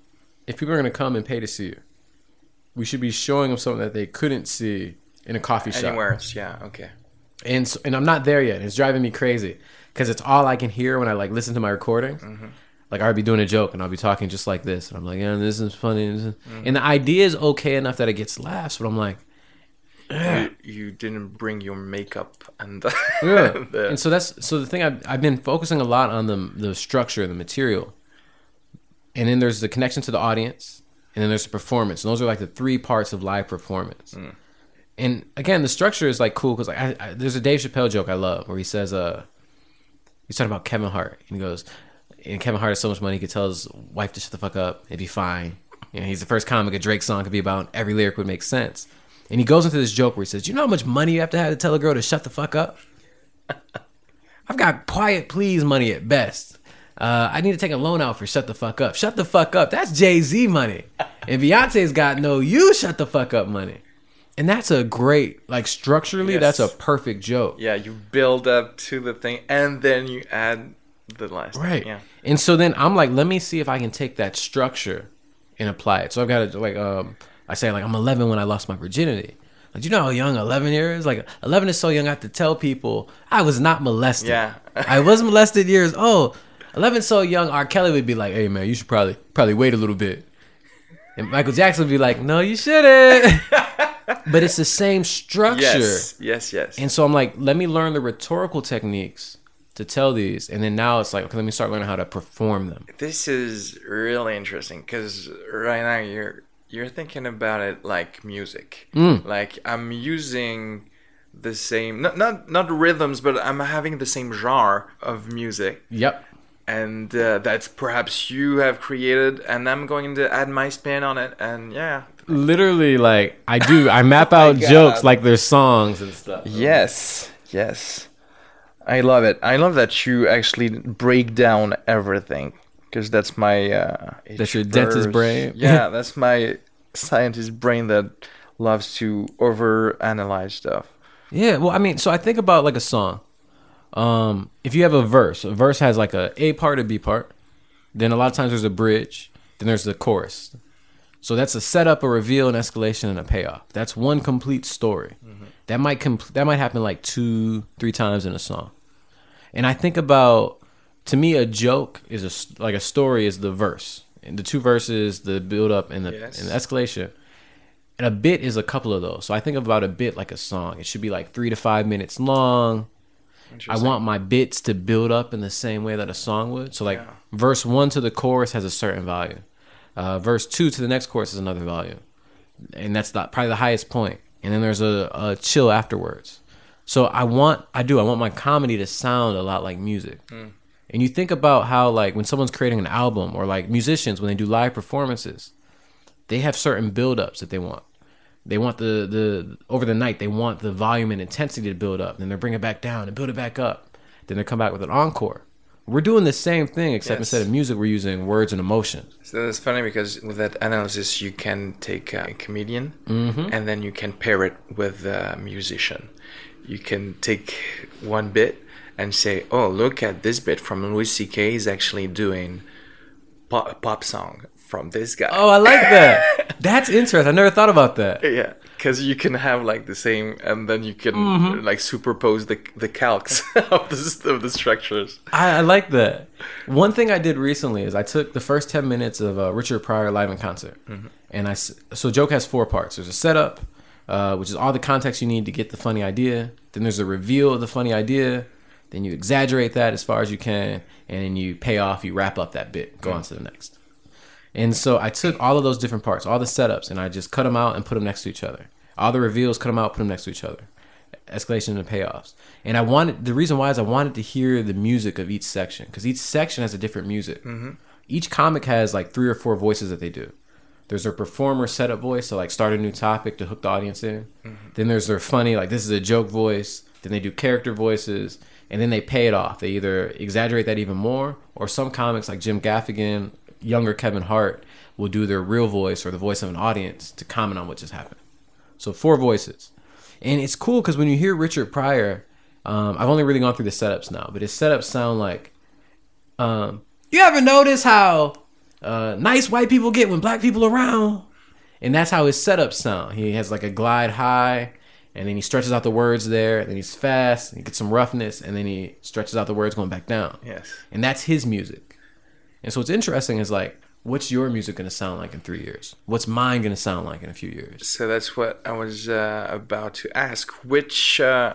if people are going to come and pay to see you, we should be showing them something that they couldn't see in a coffee shop. Anywhere else, yeah, okay. And so, and I'm not there yet. It's driving me crazy because it's all I can hear when I like listen to my recordings. Mm-hmm. like I'll be doing a joke and I'll be talking just like this, and I'm like, yeah, this is funny, this is- mm-hmm. and the idea is okay enough that it gets laughs, but I'm like, You, you didn't bring your makeup and yeah. the- and so that's so the thing I've, I've been focusing a lot on the the structure and the material, and then there's the connection to the audience, and then there's the performance. And those are like the three parts of live performance. And again, the structure is like cool because like I, I, there's a Dave Chappelle joke I love where he says, uh, he's talking about Kevin Hart, and he goes, and Kevin Hart has so much money he could tell his wife to shut the fuck up, it'd be fine. You know, he's the first comic a Drake song could be about. Every lyric would make sense. And he goes into this joke where he says, you know how much money you have to have to tell a girl to shut the fuck up? I've got quiet please money at best. Uh, I need to take a loan out for shut the fuck up. Shut the fuck up. That's Jay Z money. And Beyonce's got no you shut the fuck up money. And that's a great like structurally. Yes. That's a perfect joke. yeah, you build up to the thing and then you add the last thing, Right. Yeah. And so then I'm like, let me see if I can take that structure and apply it. So I've got to like, um, I say like I'm 11 when I lost my virginity. Like, do you know how young 11 years? Like 11 is so young. I have to tell people I was not molested. Yeah. I was molested years old. 11 so young. R. Kelly would be like, hey man, you should probably probably wait a little bit. And Michael Jackson would be like, no, you shouldn't. but it's the same structure. Yes. Yes, yes. And so I'm like, let me learn the rhetorical techniques to tell these, and then now it's like, okay, let me start learning how to perform them. this is really interesting because right now you're you're thinking about it like music. Mm. like i'm using the same not not not rhythms but i'm having the same genre of music. Yep. and uh, that's perhaps you have created and i'm going to add my spin on it and yeah. Literally, like I do, I map out jokes like their songs and stuff. yes yes. I love it. I love that you actually break down everything because that's my uh That's your dentist brain? yeah that's my scientist brain that loves to over analyze stuff Yeah. Well, I mean, so I think about like a song. Um, if you have a verse, a verse has like a A part, a B part. Then a lot of times there's a bridge. Then there's the chorus. So that's a setup, a reveal, an escalation, and a payoff. That's one complete story. That might compl- that might happen like two, three times in a song. And I think about to me a joke is a like a story is the verse and the two verses, the build up and the Yes. and the escalation. And a bit is a couple of those. So I think about a bit like a song. It should be like three to five minutes long. I want my bits to build up in the same way that a song would. So like Yeah. verse one to the chorus has a certain volume. Uh, verse two to the next chorus is another volume, and that's the, probably the highest point. And then there's a, a chill afterwards. So I want, I do, I want my comedy to sound a lot like music. And you think about how like when someone's creating an album or like musicians when they do live performances, they have certain build-ups that they want. They want the the over the night they want the volume and intensity to build up. Then they bring it back down and build it back up. Then they come back with an encore. We're doing the same thing except Yes. instead of music we're using words and emotion. So that's funny because with that analysis, you can take a comedian Mm-hmm. and then you can pair it with a musician. You can take one bit and say, "Oh, look at this bit from Louis C.K. is actually doing pop, a pop song from this guy." Oh, I like that. That's interesting. I never thought about that. yeah, because you can have like the same, and then you can Mm-hmm. like superpose the the calcs of the of the structures. I, I like that. One thing I did recently is I took the first ten minutes of uh, Richard Pryor live in concert, and I so joke has four parts. There's a setup, uh, which is all the context you need to get the funny idea. Then there's a reveal of the funny idea. Then you exaggerate that as far as you can, and then you pay off. You wrap up that bit. Go on to the next. And so I took all of those different parts, all the setups, and I just cut them out and put them next to each other. All the reveals, cut them out, put them next to each other. Escalation and payoffs. And I wanted the reason why is I wanted to hear the music of each section because each section has a different music. Mm-hmm. Each comic has like three or four voices that they do. There's their performer setup voice to like start a new topic to hook the audience in. Mm-hmm. Then there's their funny like this is a joke voice. Then they do character voices, and then they pay it off. They either exaggerate that even more, or some comics like Jim Gaffigan, younger Kevin Hart will do their real voice or the voice of an audience to comment on what just happened. So four voices, and it's cool because when you hear Richard Pryor, um, I've only really gone through the setups now, but his setups sound like, um, you ever notice how uh, nice white people get when black people around? And that's how his setups sound. He has like a glide high, and then he stretches out the words there. And then he's fast. And he gets some roughness, and then he stretches out the words going back down. Yes. And that's his music. And so what's interesting is like, what's your music going to sound like in three years? What's mine going to sound like in a few years? So that's what I was uh, about to ask. Which uh,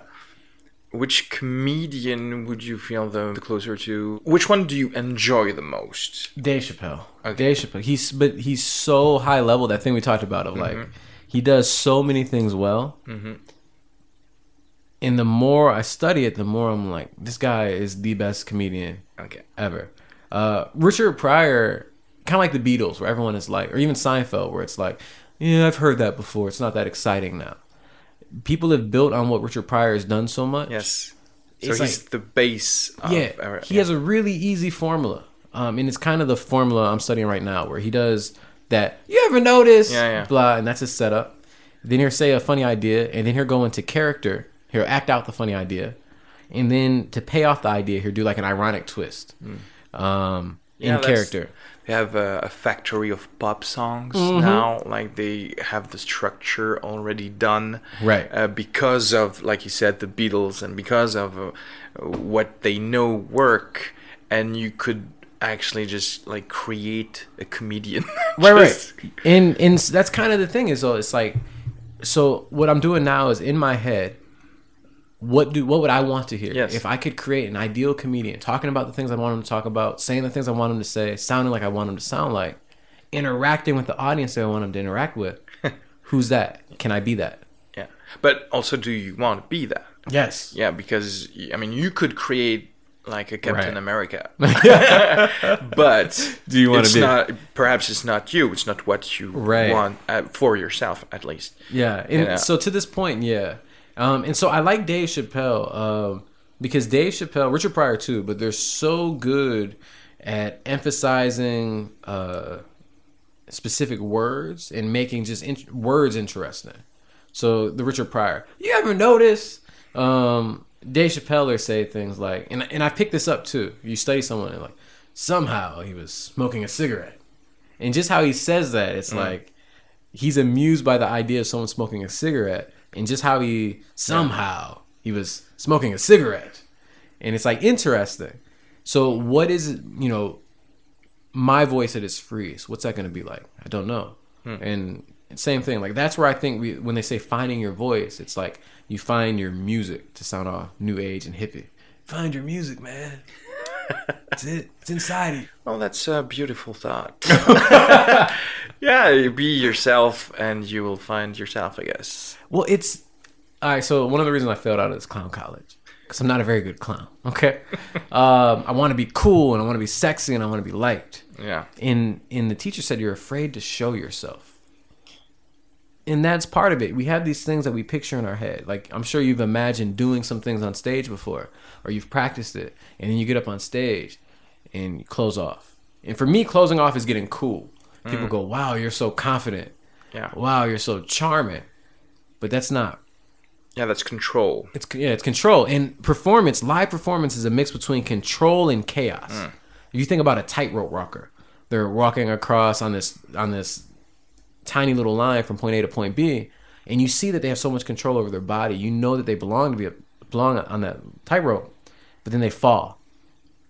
which comedian would you feel the, the closer to? Which one do you enjoy the most? Dave Chappelle. Okay. Dave Chappelle. He's but he's so high level. That thing we talked about of like he does so many things well. And the more I study it, the more I'm like, this guy is the best comedian Okay. ever. Uh, Richard Pryor, kind of like the Beatles, where everyone is like, or even Seinfeld, where it's like, yeah, I've heard that before. It's not that exciting now. People have built on what Richard Pryor has done so much. Yes. So It's he's like- the base. Of yeah, he has a really easy formula, um, and it's kind of the formula I'm studying right now, where he does that. You ever notice? Yeah, yeah. Blah, and that's his setup. Then he'll say a funny idea, and then he'll go into character. He'll act out the funny idea, and then to pay off the idea, he'll do like an ironic twist, um, Hmm. Yeah, in character. They have a, a factory of pop songs Mm-hmm. now. Like they have the structure already done, Right. Uh, because of, like you said, the Beatles, and because of uh, what they know work, and you could actually just like create a comedian. right right and and that's kind of the thing is though it's like so what i'm doing now is in my head what do what would i want to hear Yes. if i could create an ideal comedian talking about the things i want him to talk about saying the things i want him to say sounding like i want him to sound like interacting with the audience that i want him to interact with who's that can i be that Yeah, but also, do you want to be that? yes Yeah, because I mean, you could create like a Captain Right. America, but Do you wanna be- Not, perhaps it's not you. It's not what you Right. want uh, for yourself, at least. Yeah, and Yeah. so to this point, yeah, um, and so I like Dave Chappelle um, because Dave Chappelle, Richard Pryor too, but they're so good at emphasizing uh, specific words and making just in- words interesting. So the Richard Pryor, you ever notice um, Dave Chappelle or say things like, and and I picked this up too. You study someone and like somehow he was smoking a cigarette, and just how he says that, it's mm. like he's amused by the idea of someone smoking a cigarette and just how he somehow he was smoking a cigarette. And it's like interesting. So what is you know my voice at its freeze what's that going to be like? I don't know. Hmm. And same thing like that's where i think we when they say finding your voice it's like you find your music to sound all new age and hippie find your music man that's it it's inside you Well, that's a beautiful thought. yeah, you be yourself, and you will find yourself. I guess. Well, it's all right. So one of the reasons I failed out of this clown college because I'm not a very good clown. Okay, um, I want to be cool and I want to be sexy and I want to be liked. Yeah. And and the teacher said you're afraid to show yourself, and that's part of it. We have these things that we picture in our head. Like I'm sure you've imagined doing some things on stage before, or you've practiced it, and then you get up on stage and you close off. And for me, closing off is getting cool. People mm. go, "Wow, you're so confident." Yeah. Wow, you're so charming. But that's not Yeah, that's control. it's yeah, it's control and performance. Live performance is a mix between control and chaos. If you think about a tightrope walker, they're walking across on this on this tiny little line from point A to point B, and you see that they have so much control over their body. You know that they belong to be belong on that tightrope, but then they fall,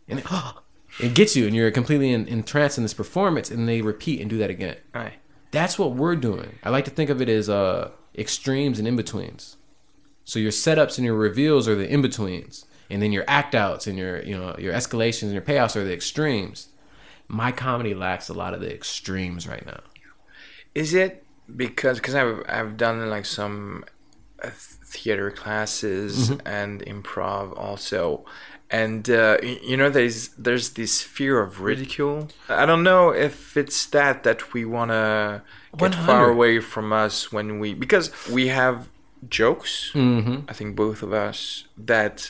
and it, it gets you, and you're completely in, entranced in this performance, and they repeat and do that again. Right. That's what we're doing. I like to think of it as uh, extremes and in betweens. So your setups and your reveals are the in betweens, and then your act outs and your you know your escalations and your payoffs are the extremes. My comedy lacks a lot of the extremes right now. Is it because because I've I've done like some uh, theater classes and improv also, and uh, you know there's there's this fear of ridicule. I don't know if it's that that we want to get 100. far away from us when we because we have jokes. Mm-hmm. I think both of us that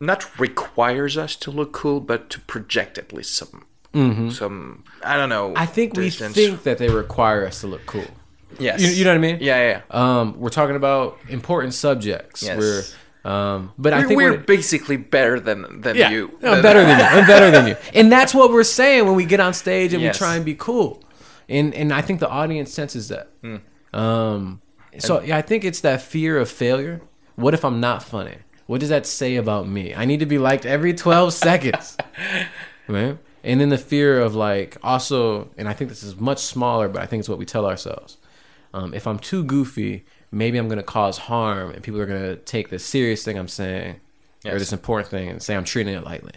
not requires us to look cool, but to project at least some. Some I don't know. Mm-hmm. I think we think that they require us to look cool. yes. You, you know what I mean? Yeah, yeah. Um, we're talking about important subjects. Yes. We're, um, but I We're, think we're we're, basically better than than yeah, you. no, I'm better than you. I'm better than you. And that's what we're saying when we get on stage and Yes. we try and be cool. And and I think the audience senses that. Hmm. Um, so yeah, I think it's that fear of failure. What if I'm not funny? What does that say about me? I need to be liked every 12 seconds. Right? And then the fear of like also, and I think this is much smaller, but I think it's what we tell ourselves. Um, if I'm too goofy, maybe I'm gonna cause harm, and people are gonna take this serious thing I'm saying or this important thing and say I'm treating it lightly.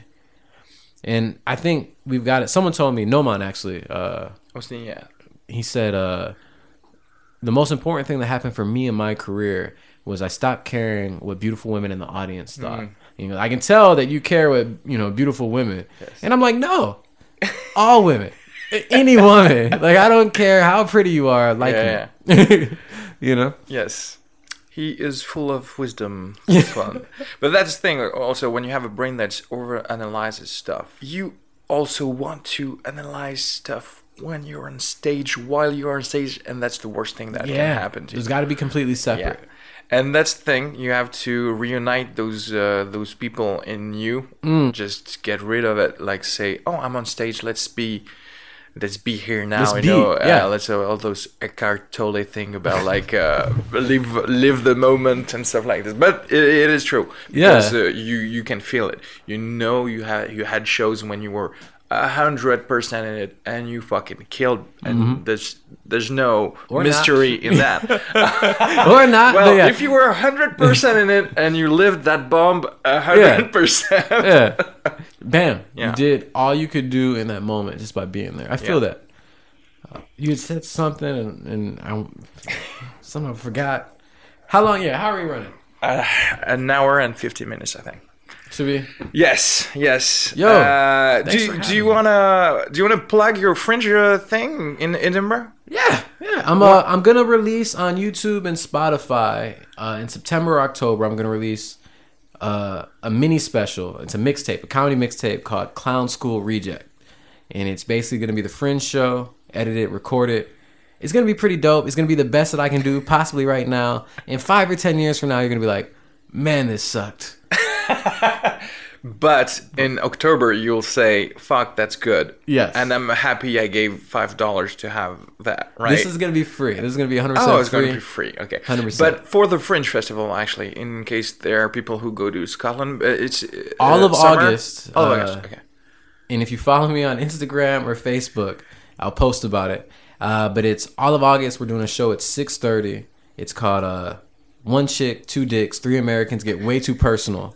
And I think we've got it. Someone told me, Noman actually, uh, What's the yeah? he said uh, the most important thing that happened for me in my career was I stopped caring what beautiful women in the audience thought. You know, I can tell that you care with you know beautiful women, and I'm like, no, all women, any woman. Like I don't care how pretty you are, like Yeah, me. you know. Yes. He is full of wisdom. This one. But that's the thing. Also, when you have a brain that's over analyzes stuff, you also want to analyze stuff when you're on stage, while you're on stage, and that's the worst thing that can happen to you. There's got to be completely Yeah. And that's the thing. You have to reunite those uh, those people in you. Mm. Just get rid of it. Like say, oh, I'm on stage. Let's be, let's be here now. Let's you be, know, yeah. uh, let's uh, all those Eckhart Tolle thing about like uh, live live the moment and stuff like this. But it, it is true. Yeah. Because, uh, you you can feel it. You know you had you had shows when you were hundred percent in it and you fucking killed. And there's there's no Mm-hmm. Or not. mystery in that. Or not. Well, yeah. if you were hundred percent in it and you lived that bomb a hundred percent, yeah. Bam. Yeah. You did all you could do in that moment just by being there. I feel Yeah. that. Uh, you had said something and, and I somehow forgot. How long? Yeah. How are we running? uh, an hour and fifty minutes, I think. Should we? Yes, yes. Yo, uh, do do you having wanna do you wanna plug your fringe uh, thing in Edinburgh? Yeah. Yeah. I'm uh, I'm gonna release on YouTube and Spotify uh, in September or October. I'm gonna release uh, a mini special. It's a mixtape, a comedy mixtape called Clown School Reject, and it's basically gonna be the Fringe show, edit it, record it. It's gonna be pretty dope. It's gonna be the best that I can do, possibly right now. In five or ten years from now, you're gonna be like, man, this sucked. But in October, you'll say, "Fuck, that's good." Yes. and I'm happy I gave five dollars to have that. Right. This is gonna be free. This is gonna be 100 percent Oh, it's going to be free. Okay, 100%. But for the Fringe Festival, actually, in case there are people who go to Scotland, uh, it's uh, All of summer? August, All of uh, August. Okay. And if you follow me on Instagram or Facebook, I'll post about it. Uh, but it's all of August. We're doing a show at six thirty. It's called uh, "One Chick, Two Dicks, Three Americans Get Way Too Personal."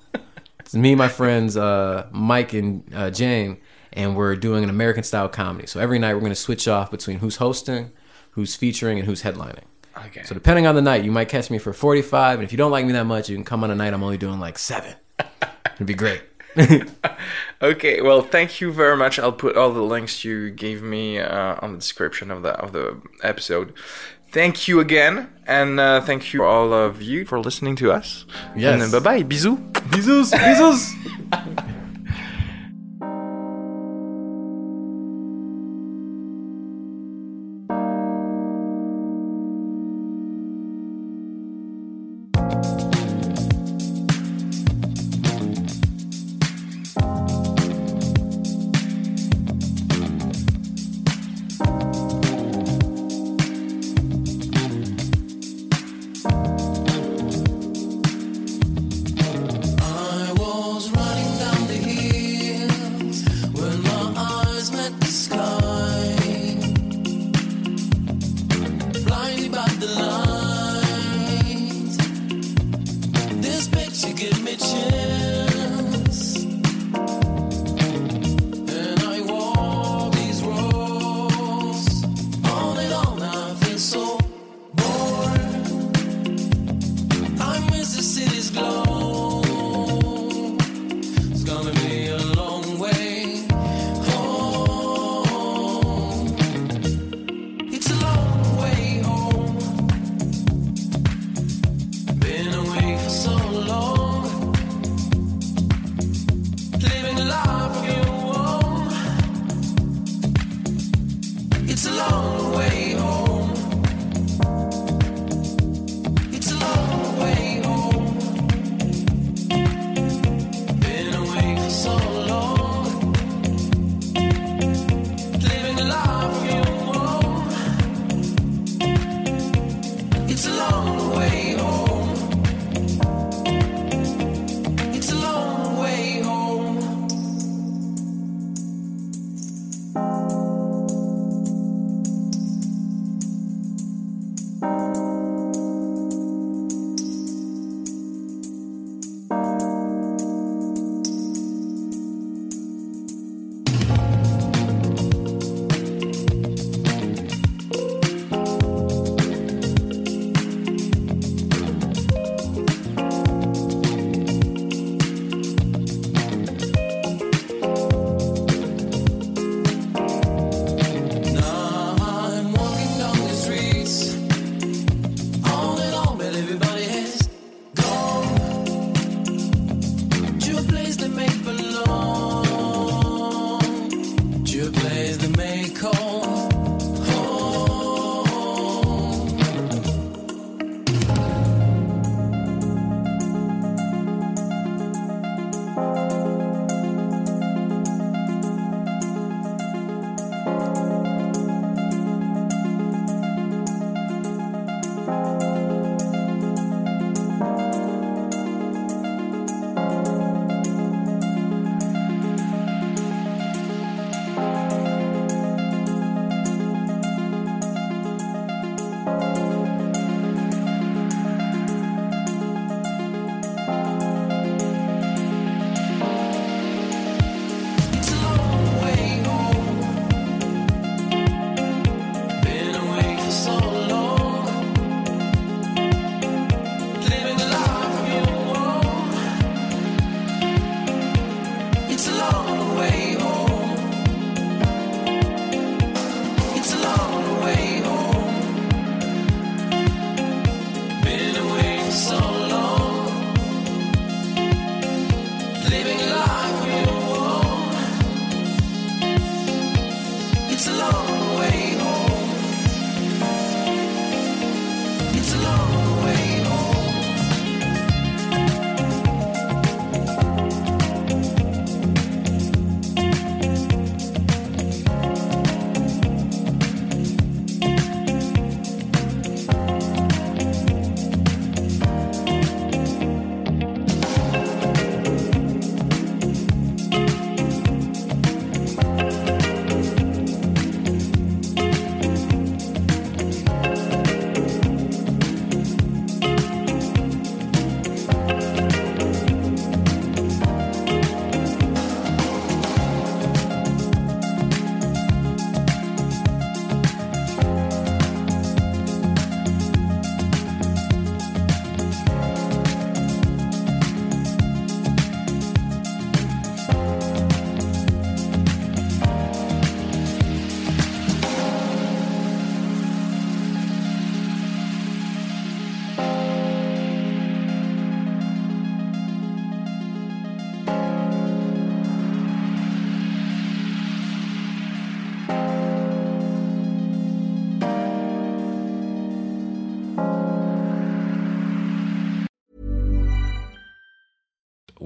it's me, and my friends uh, Mike and uh, Jane, and we're doing an American style comedy. So every night we're going to switch off between who's hosting, who's featuring, and who's headlining. Okay. So depending on the night, you might catch me for forty five, and if you don't like me that much, you can come on a night I'm only doing like seven. It'd be great. Okay, well, thank you very much. I'll put all the links you gave me uh, on the description of the of the episode. Thank you again, and uh, thank you all of you for listening to us. Yes. And bye bye, bisous. Bisous, bisous.